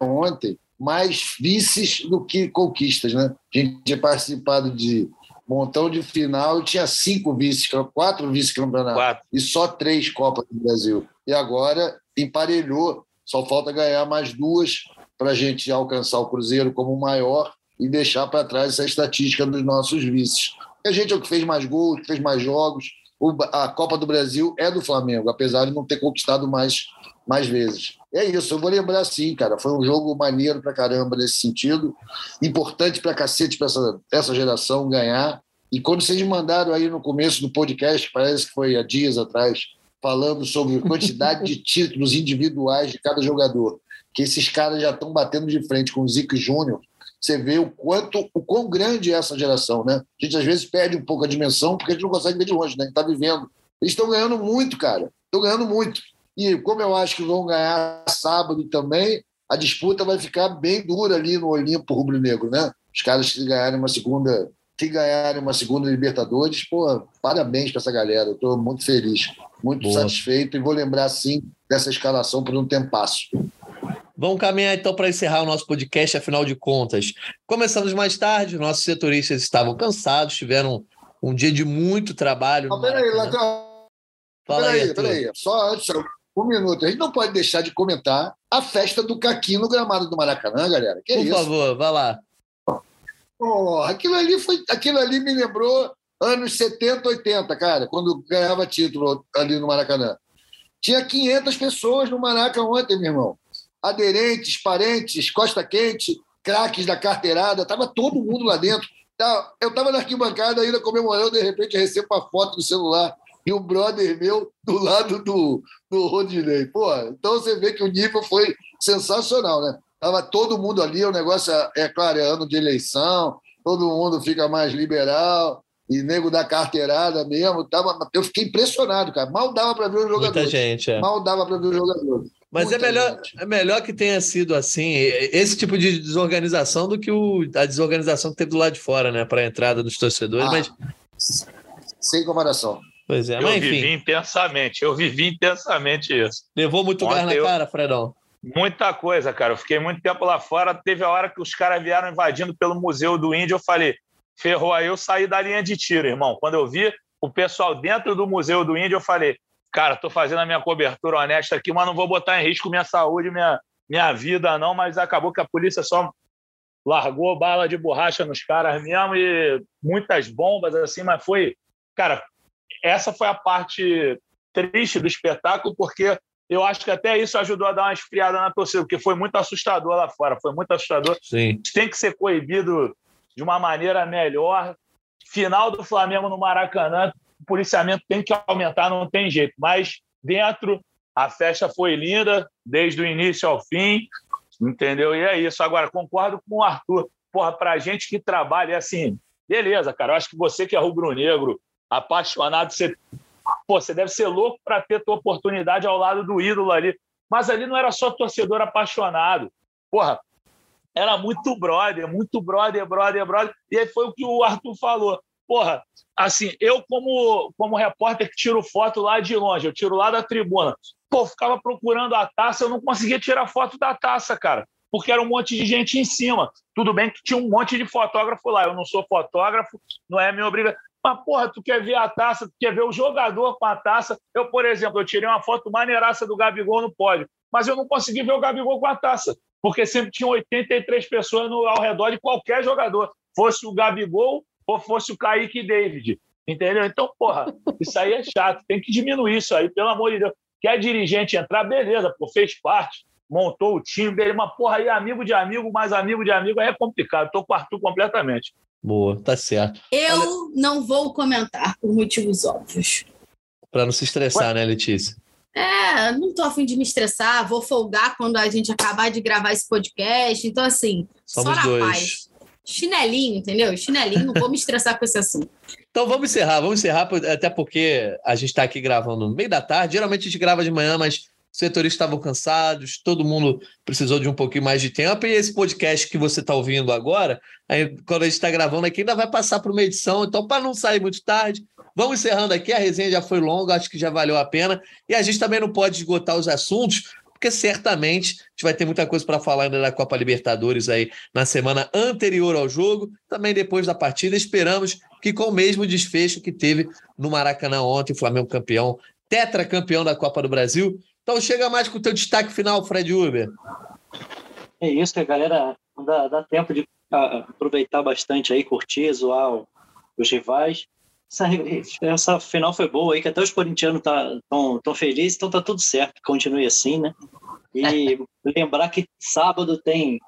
[SPEAKER 3] ontem mais vices do que conquistas, né? A gente tinha participado de montão de final e tinha cinco vices, quatro vice-campeonatos e só três Copas do Brasil. E agora emparelhou, só falta ganhar mais duas para a gente alcançar o Cruzeiro como maior e deixar para trás essa estatística dos nossos vices. A gente é o que fez mais gols, fez mais jogos. A Copa do Brasil é do Flamengo, apesar de não ter conquistado mais, mais vezes. É isso, eu vou lembrar sim, cara. Foi um jogo maneiro pra caramba nesse sentido. Importante pra cacete pra essa, essa geração ganhar. E quando vocês mandaram aí no começo do podcast, parece que foi há dias atrás, falando sobre a quantidade de títulos individuais de cada jogador, que esses caras já estão batendo de frente com o Zico Júnior, você vê o quanto, o quão grande é essa geração, né? A gente às vezes perde um pouco a dimensão porque a gente não consegue ver de longe, né? A gente está vivendo. Eles estão ganhando muito, cara. Estão ganhando muito. E como eu acho que vão ganhar sábado também, a disputa vai ficar bem dura ali no Olimpo rubro-negro, né? Os caras que ganharem uma segunda, que ganharem uma segunda Libertadores, pô, parabéns para essa galera. Eu estou muito feliz, muito Boa. satisfeito e vou lembrar sim dessa escalação por um tempasso.
[SPEAKER 2] Vamos caminhar então para encerrar o nosso podcast, afinal de contas. Começamos mais tarde, nossos setoristas estavam cansados, tiveram um dia de muito trabalho.
[SPEAKER 3] Ah, peraí, Latão. Peraí, peraí. Só antes, um minuto. A gente não pode deixar de comentar a festa do Caquinho no gramado do Maracanã, galera. Que
[SPEAKER 2] Por
[SPEAKER 3] isso?
[SPEAKER 2] favor, vá lá.
[SPEAKER 3] Oh, aquilo, ali foi, aquilo ali me lembrou anos 70, 80, cara, quando ganhava título ali no Maracanã. Tinha 500 pessoas no Maraca ontem, meu irmão aderentes, parentes, Costa Quente, craques da carteirada, estava todo mundo lá dentro. Tá, eu estava na arquibancada ainda comemorando, de repente recebo uma foto do celular e um brother meu do lado do, do Rodinei. Pô, então você vê que o nível foi sensacional, né? Tava todo mundo ali, o negócio, é, é claro, é ano de eleição, todo mundo fica mais liberal, e nego da carteirada mesmo. Tava, eu fiquei impressionado, cara. Mal dava para ver os jogadores.
[SPEAKER 2] Muita gente, é.
[SPEAKER 3] Mal dava para ver os jogadores.
[SPEAKER 2] Mas é melhor, é melhor que tenha sido assim, esse tipo de desorganização do que o, a desorganização que teve do lado de fora, né? Para a entrada dos torcedores, ah, mas.
[SPEAKER 3] Sem comparação.
[SPEAKER 2] Pois é,
[SPEAKER 5] eu
[SPEAKER 2] mas enfim.
[SPEAKER 5] vivi intensamente, eu vivi intensamente isso.
[SPEAKER 2] Levou muito Ontem gás na eu... cara, Fredão?
[SPEAKER 5] Muita coisa, cara. Eu fiquei muito tempo lá fora. Teve a hora que os caras vieram invadindo pelo Museu do Índio. Eu falei, ferrou aí, eu saí da linha de tiro, irmão. Quando eu vi o pessoal dentro do Museu do Índio, eu falei, cara, estou fazendo a minha cobertura honesta aqui, mas não vou botar em risco minha saúde, minha, minha vida, não. Mas acabou que a polícia só largou bala de borracha nos caras mesmo e muitas bombas, assim, mas foi. Cara, essa foi a parte triste do espetáculo, porque eu acho que até isso ajudou a dar uma esfriada na torcida, porque foi muito assustador lá fora, foi muito assustador.
[SPEAKER 2] Sim.
[SPEAKER 5] Tem que ser coibido de uma maneira melhor. Final do Flamengo no Maracanã, policiamento tem que aumentar, não tem jeito. Mas dentro, a festa foi linda, desde o início ao fim, entendeu? E é isso. Agora, concordo com o Arthur. Porra, pra gente que trabalha, é assim, beleza, cara, eu acho que você que é rubro-negro, apaixonado, você Pô, você deve ser louco para ter tua oportunidade ao lado do ídolo ali. Mas ali não era só torcedor apaixonado. Porra, era muito brother, muito brother, brother, brother. E aí foi o que o Arthur falou. Porra, assim, eu como, como repórter que tiro foto lá de longe, eu tiro lá da tribuna. Pô, ficava procurando a taça, eu não conseguia tirar foto da taça, cara, porque era um monte de gente em cima. Tudo bem que tinha um monte de fotógrafo lá. Eu não sou fotógrafo, não é minha obrigação. Mas, porra, tu quer ver a taça, tu quer ver o jogador com a taça. Eu, por exemplo, eu tirei uma foto maneiraça do Gabigol no pódio, mas eu não consegui ver o Gabigol com a taça, porque sempre tinham 83 pessoas no, ao redor de qualquer jogador, fosse o Gabigol ou fosse o Kaique David. Entendeu? Então, porra, isso aí é chato, tem que diminuir isso aí, pelo amor de Deus. Quer dirigente entrar, beleza, pô, fez parte, montou o time dele, mas porra, aí amigo de amigo, mais amigo de amigo, aí é complicado. Tô com o Arthur completamente.
[SPEAKER 2] Boa, tá certo.
[SPEAKER 7] Eu Olha... não vou comentar por motivos óbvios.
[SPEAKER 2] Para não se estressar, Ué? né, Letícia?
[SPEAKER 7] É, não tô afim de me estressar, vou folgar quando a gente acabar de gravar esse podcast. Então, assim,
[SPEAKER 2] Somos só na dois. paz.
[SPEAKER 7] Chinelinho, entendeu? Chinelinho, não vou me estressar com esse assunto.
[SPEAKER 2] Então vamos encerrar, vamos encerrar, até porque a gente está aqui gravando no meio da tarde. Geralmente a gente grava de manhã, mas os setoristas estavam cansados, todo mundo precisou de um pouquinho mais de tempo. E esse podcast que você está ouvindo agora, aí, quando a gente está gravando aqui, ainda vai passar para uma edição. Então, para não sair muito tarde, vamos encerrando aqui. A resenha já foi longa, acho que já valeu a pena. E a gente também não pode esgotar os assuntos, porque certamente a gente vai ter muita coisa para falar ainda da Copa Libertadores aí na semana anterior ao jogo, também depois da partida. Esperamos que com o mesmo desfecho que teve no Maracanã ontem, Flamengo campeão, tetracampeão da Copa do Brasil. Então chega mais com o teu destaque final, Fred Uber.
[SPEAKER 6] É isso que a galera dá, dá tempo de aproveitar bastante aí, curtir, zoar os rivais. Essa, essa final foi boa aí, que até os corintianos estão tá, tão felizes, então tá tudo certo, continue assim, né? E lembrar que sábado tem,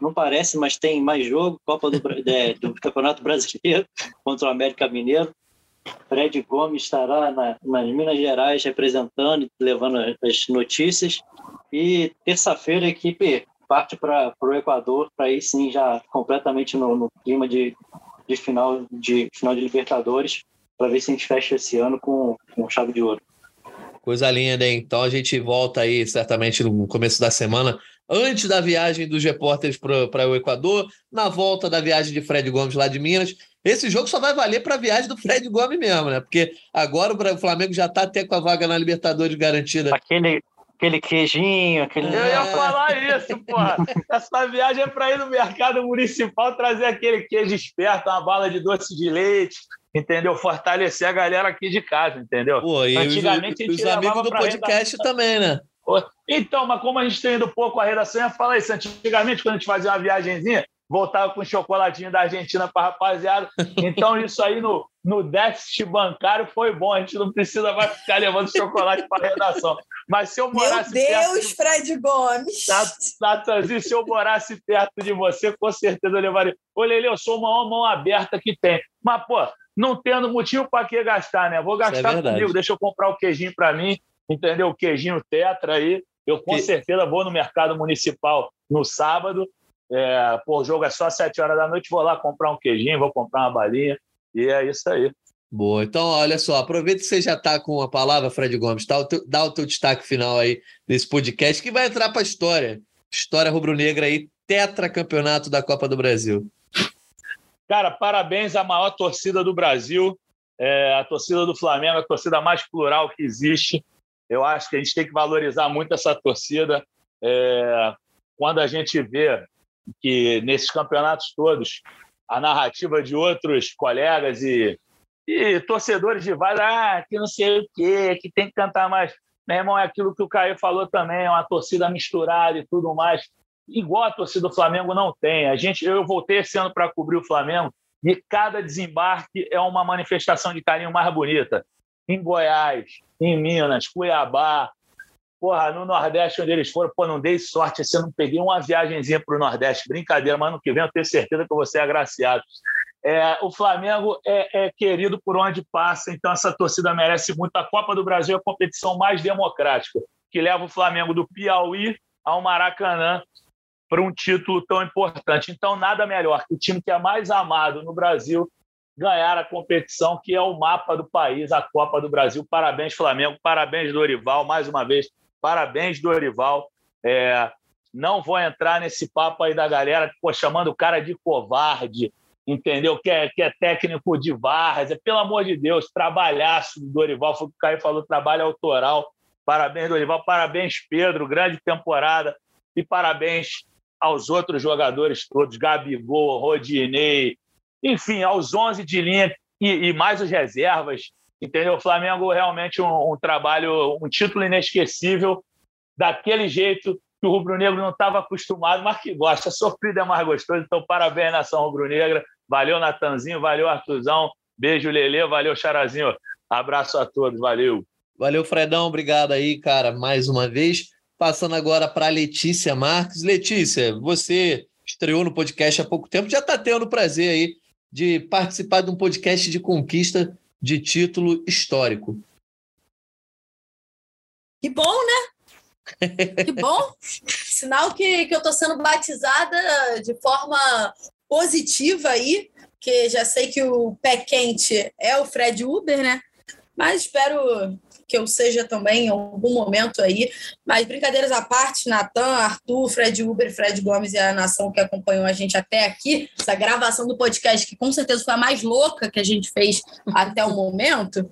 [SPEAKER 6] não parece, mas tem mais jogo, Copa do, é, do Campeonato Brasileiro contra o América Mineiro. Fred Gomes estará na, nas Minas Gerais representando e levando as notícias. E terça-feira a equipe parte para o Equador, para aí sim já completamente no, no clima de, de, final, de final de Libertadores, para ver se a gente fecha esse ano com, com chave de ouro.
[SPEAKER 2] Coisa linda, hein? Então a gente volta aí certamente no começo da semana, antes da viagem dos repórteres para o Equador, na volta da viagem de Fred Gomes lá de Minas. Esse jogo só vai valer para a viagem do Fred Gomes mesmo, né? Porque agora o Flamengo já está até com a vaga na Libertadores garantida.
[SPEAKER 6] Aquele, aquele queijinho, aquele.
[SPEAKER 5] Eu ia falar isso, porra. Essa viagem é para ir no mercado municipal trazer aquele queijo esperto, uma bala de doce de leite, entendeu? Fortalecer a galera aqui de casa, entendeu?
[SPEAKER 2] Pô, e Antigamente os, os amigos do podcast também, né?
[SPEAKER 5] Então, mas como a gente tem ido pouco a redação, eu ia falar isso. Antigamente, quando a gente fazia uma viagemzinha, voltava com chocolatinho da Argentina para rapaziada. Então, isso aí no, no déficit bancário foi bom. A gente não precisa mais ficar levando chocolate para a redação. Mas se eu morasse.
[SPEAKER 7] Meu Deus, perto, Fred Gomes!
[SPEAKER 5] Natanzinho, se eu morasse perto de você, com certeza eu levaria. Ô, Lele, eu sou uma mão aberta que tem. Mas, pô, não tendo motivo para que gastar, né? Vou é gastar é comigo, deixa eu comprar o queijinho para mim, entendeu? O queijinho tetra aí. Eu com que... certeza vou no mercado municipal no sábado é, pô, o jogo é só às 7 horas da noite, vou lá comprar um queijinho, vou comprar uma balinha, e é isso aí.
[SPEAKER 2] Boa, então olha só, aproveita que você já está com a palavra, Fred Gomes, dá o, teu, dá o teu destaque final aí nesse podcast, que vai entrar para a história. História rubro-negra aí, tetracampeonato da Copa do Brasil.
[SPEAKER 5] Cara, parabéns à maior torcida do Brasil, é, a torcida do Flamengo, a torcida mais plural que existe. Eu acho que a gente tem que valorizar muito essa torcida. É, quando a gente vê que nesses campeonatos todos a narrativa de outros colegas e, e torcedores de vários, ah, que não sei o quê, que tem que cantar mais. Meu irmão, é aquilo que o Caio falou também, é uma torcida misturada e tudo mais. Igual a torcida do Flamengo não tem. A gente, eu voltei esse ano para cobrir o Flamengo e cada desembarque é uma manifestação de carinho mais bonita. Em Goiás, em Minas, Cuiabá, porra, no Nordeste, onde eles foram, pô, não dei sorte, assim, eu não peguei uma viagemzinha para o Nordeste. Brincadeira, mas no que vem eu tenho certeza que vou ser agraciado. É, o Flamengo é, é, querido por onde passa, então essa torcida merece muito. A Copa do Brasil é a competição mais democrática, que leva o Flamengo do Piauí ao Maracanã para um título tão importante. Então, nada melhor que o time que é mais amado no Brasil ganhar a competição, que é o mapa do país, a Copa do Brasil. Parabéns, Flamengo, parabéns, Dorival, mais uma vez, parabéns, Dorival. É, não vou entrar nesse papo aí da galera pô, chamando o cara de covarde, entendeu? Que é, que é técnico de várzea. Pelo amor de Deus, trabalhaço do Dorival, foi o que o Caio falou, trabalho autoral. Parabéns, Dorival, parabéns, Pedro, grande temporada. E parabéns aos outros jogadores todos, Gabigol, Rodinei, enfim, aos 11 de linha e, e mais os reservas, entendeu? O Flamengo realmente um, um, trabalho, um título inesquecível, daquele jeito que o rubro-negro não estava acostumado, mas que gosta. Sofrido é mais gostoso, então parabéns, nação rubro-negra. Valeu, Natanzinho, valeu, Artuzão. Beijo, Lele, valeu, Charazinho. Abraço a todos, valeu.
[SPEAKER 2] Valeu, Fredão, obrigado aí, cara, mais uma vez. Passando agora para Letícia Marques. Letícia, você estreou no podcast há pouco tempo, já está tendo prazer aí de participar de um podcast de conquista de título histórico.
[SPEAKER 7] Que bom, né? Que bom. Sinal que, que eu estou sendo batizada de forma positiva aí, que já sei que o pé quente é o Fred Uber, né? Mas espero que eu seja também em algum momento aí. Mas brincadeiras à parte, Natan, Arthur, Fred Uber, Fred Gomes e a nação que acompanhou a gente até aqui, essa gravação do podcast, que com certeza foi a mais louca que a gente fez até o momento.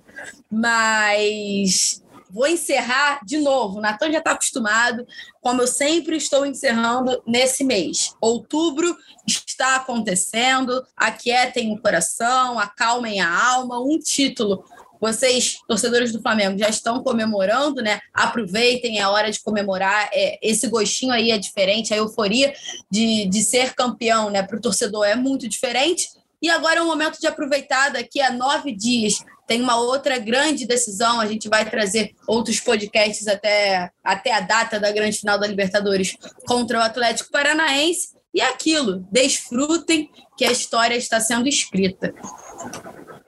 [SPEAKER 7] Mas vou encerrar de novo. O Natan já está acostumado, como eu sempre estou encerrando nesse mês. Outubro está acontecendo, aquietem o coração, acalmem a alma, um título vocês, torcedores do Flamengo, já estão comemorando, né? Aproveitem, é hora de comemorar. É, esse gostinho aí é diferente, a euforia de, de ser campeão, né? Para o torcedor é muito diferente. E agora é o momento de aproveitar, daqui a nove dias tem uma outra grande decisão. A gente vai trazer outros podcasts até, até a data da grande final da Libertadores contra o Atlético Paranaense. E é aquilo, desfrutem que a história está sendo escrita.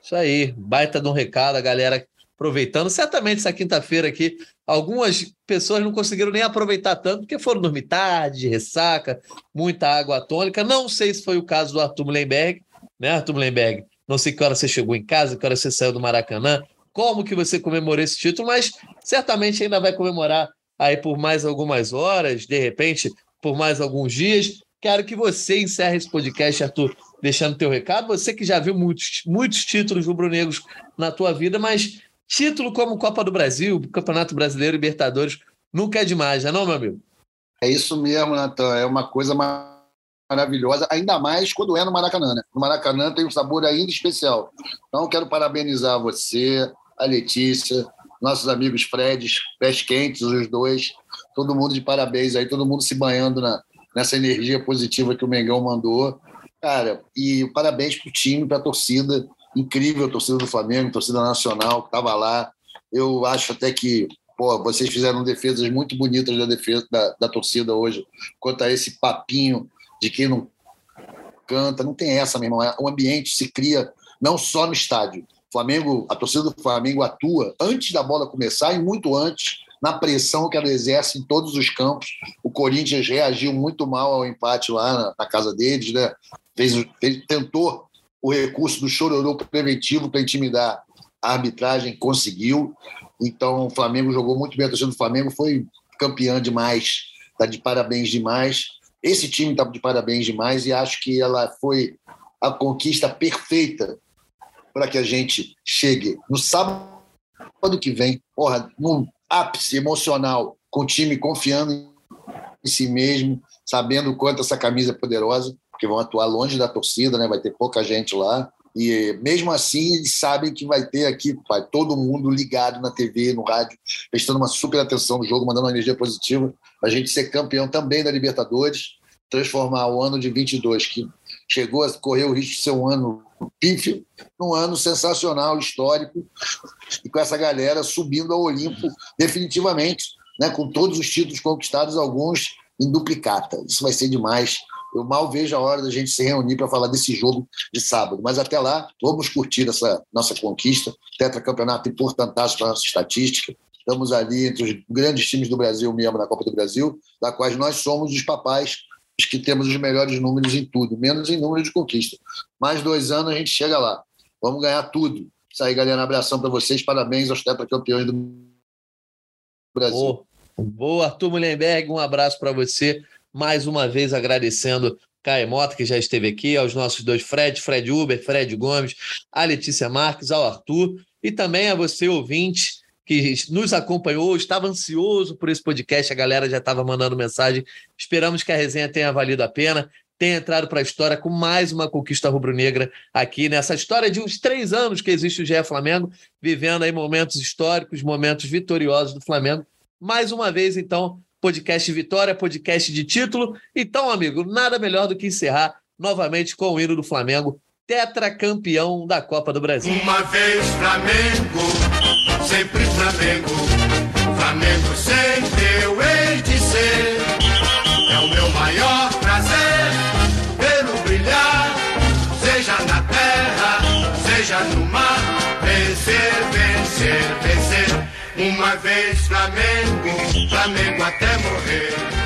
[SPEAKER 2] Isso aí, baita de um recado, a galera aproveitando. Certamente essa quinta-feira aqui, algumas pessoas não conseguiram nem aproveitar tanto, porque foram dormir tarde, de ressaca, muita água tônica. Não sei se foi o caso do Arthur Mullenberg, né, Arthur Mullenberg? Não sei que hora você chegou em casa, que hora você saiu do Maracanã, como que você comemorou esse título, mas certamente ainda vai comemorar aí por mais algumas horas, de repente, por mais alguns dias. Quero que você encerre esse podcast, Arthur, deixando teu recado. Você que já viu muitos, muitos títulos rubro-negros na tua vida, mas título como Copa do Brasil, Campeonato Brasileiro, Libertadores, nunca é demais, não é não, meu amigo?
[SPEAKER 3] É isso mesmo, Natan. É uma coisa maravilhosa, ainda mais quando é no Maracanã. Né? No Maracanã tem um sabor ainda especial. Então, quero parabenizar você, a Letícia, nossos amigos Fred, pés quentes, os dois, todo mundo de parabéns aí, todo mundo se banhando na, nessa energia positiva que o Mengão mandou. Cara, e parabéns para o time, para a torcida, incrível a torcida do Flamengo, torcida nacional que estava lá. Eu acho até que pô, vocês fizeram defesas muito bonitas da defesa da, da torcida hoje, quanto a esse papinho de quem não canta, não tem essa, meu irmão. É, o ambiente se cria não só no estádio. Flamengo, a torcida do Flamengo atua antes da bola começar e muito antes na pressão que ela exerce em todos os campos. O Corinthians reagiu muito mal ao empate lá na, na casa deles, né? Fez, fez, tentou o recurso do chororô preventivo para intimidar a arbitragem, conseguiu. Então o Flamengo jogou muito bem. A torcida do Flamengo foi campeã demais, está de parabéns demais. Esse time está de parabéns demais e acho que ela foi a conquista perfeita para que a gente chegue no sábado que vem, porra, num ápice emocional, com o time confiando em si mesmo, sabendo o quanto essa camisa é poderosa, porque vão atuar longe da torcida, né? vai ter pouca gente lá. E mesmo assim, eles sabem que vai ter aqui vai, todo mundo ligado na TV, no rádio, prestando uma super atenção no jogo, mandando uma energia positiva. A gente ser campeão também da Libertadores, transformar o ano de 22, que chegou a correr o risco de ser um ano pífio, num ano sensacional, histórico, e com essa galera subindo ao Olimpo definitivamente, né, com todos os títulos conquistados, alguns em duplicata. Isso vai ser demais. Eu mal vejo a hora da gente se reunir para falar desse jogo de sábado. Mas até lá, vamos curtir essa nossa conquista. Tetracampeonato importantíssimo para a nossa estatística. Estamos ali entre os grandes times do Brasil mesmo na Copa do Brasil, da quais nós somos os papais, os que temos os melhores números em tudo, menos em número de conquista. Mais dois anos a gente chega lá. Vamos ganhar tudo. Isso aí, galera. Abração para vocês. Parabéns aos tetracampeões do Brasil.
[SPEAKER 2] Oh, boa, Arthur Mullenberg. Um abraço para você mais uma vez agradecendo Caemota, que já esteve aqui, aos nossos dois Fred, Fred Uber, Fred Gomes, a Letícia Marques, ao Arthur, e também a você, ouvinte, que nos acompanhou, estava ansioso por esse podcast, a galera já estava mandando mensagem. Esperamos que a resenha tenha valido a pena, tenha entrado para a história com mais uma conquista rubro-negra aqui nessa história de uns três anos que existe o GE Flamengo, vivendo aí momentos históricos, momentos vitoriosos do Flamengo. Mais uma vez, então, podcast Vitória, podcast de título. Então, amigo, nada melhor do que encerrar novamente com o hino do Flamengo, tetracampeão da Copa do Brasil.
[SPEAKER 1] Uma vez Flamengo, sempre Flamengo, Flamengo sempre eu hei de ser. É o meu maior prazer vê-lo brilhar, seja na terra, seja no mar, vencer, vencer, vencer. Uma vez Flamengo, Flamengo até morrer.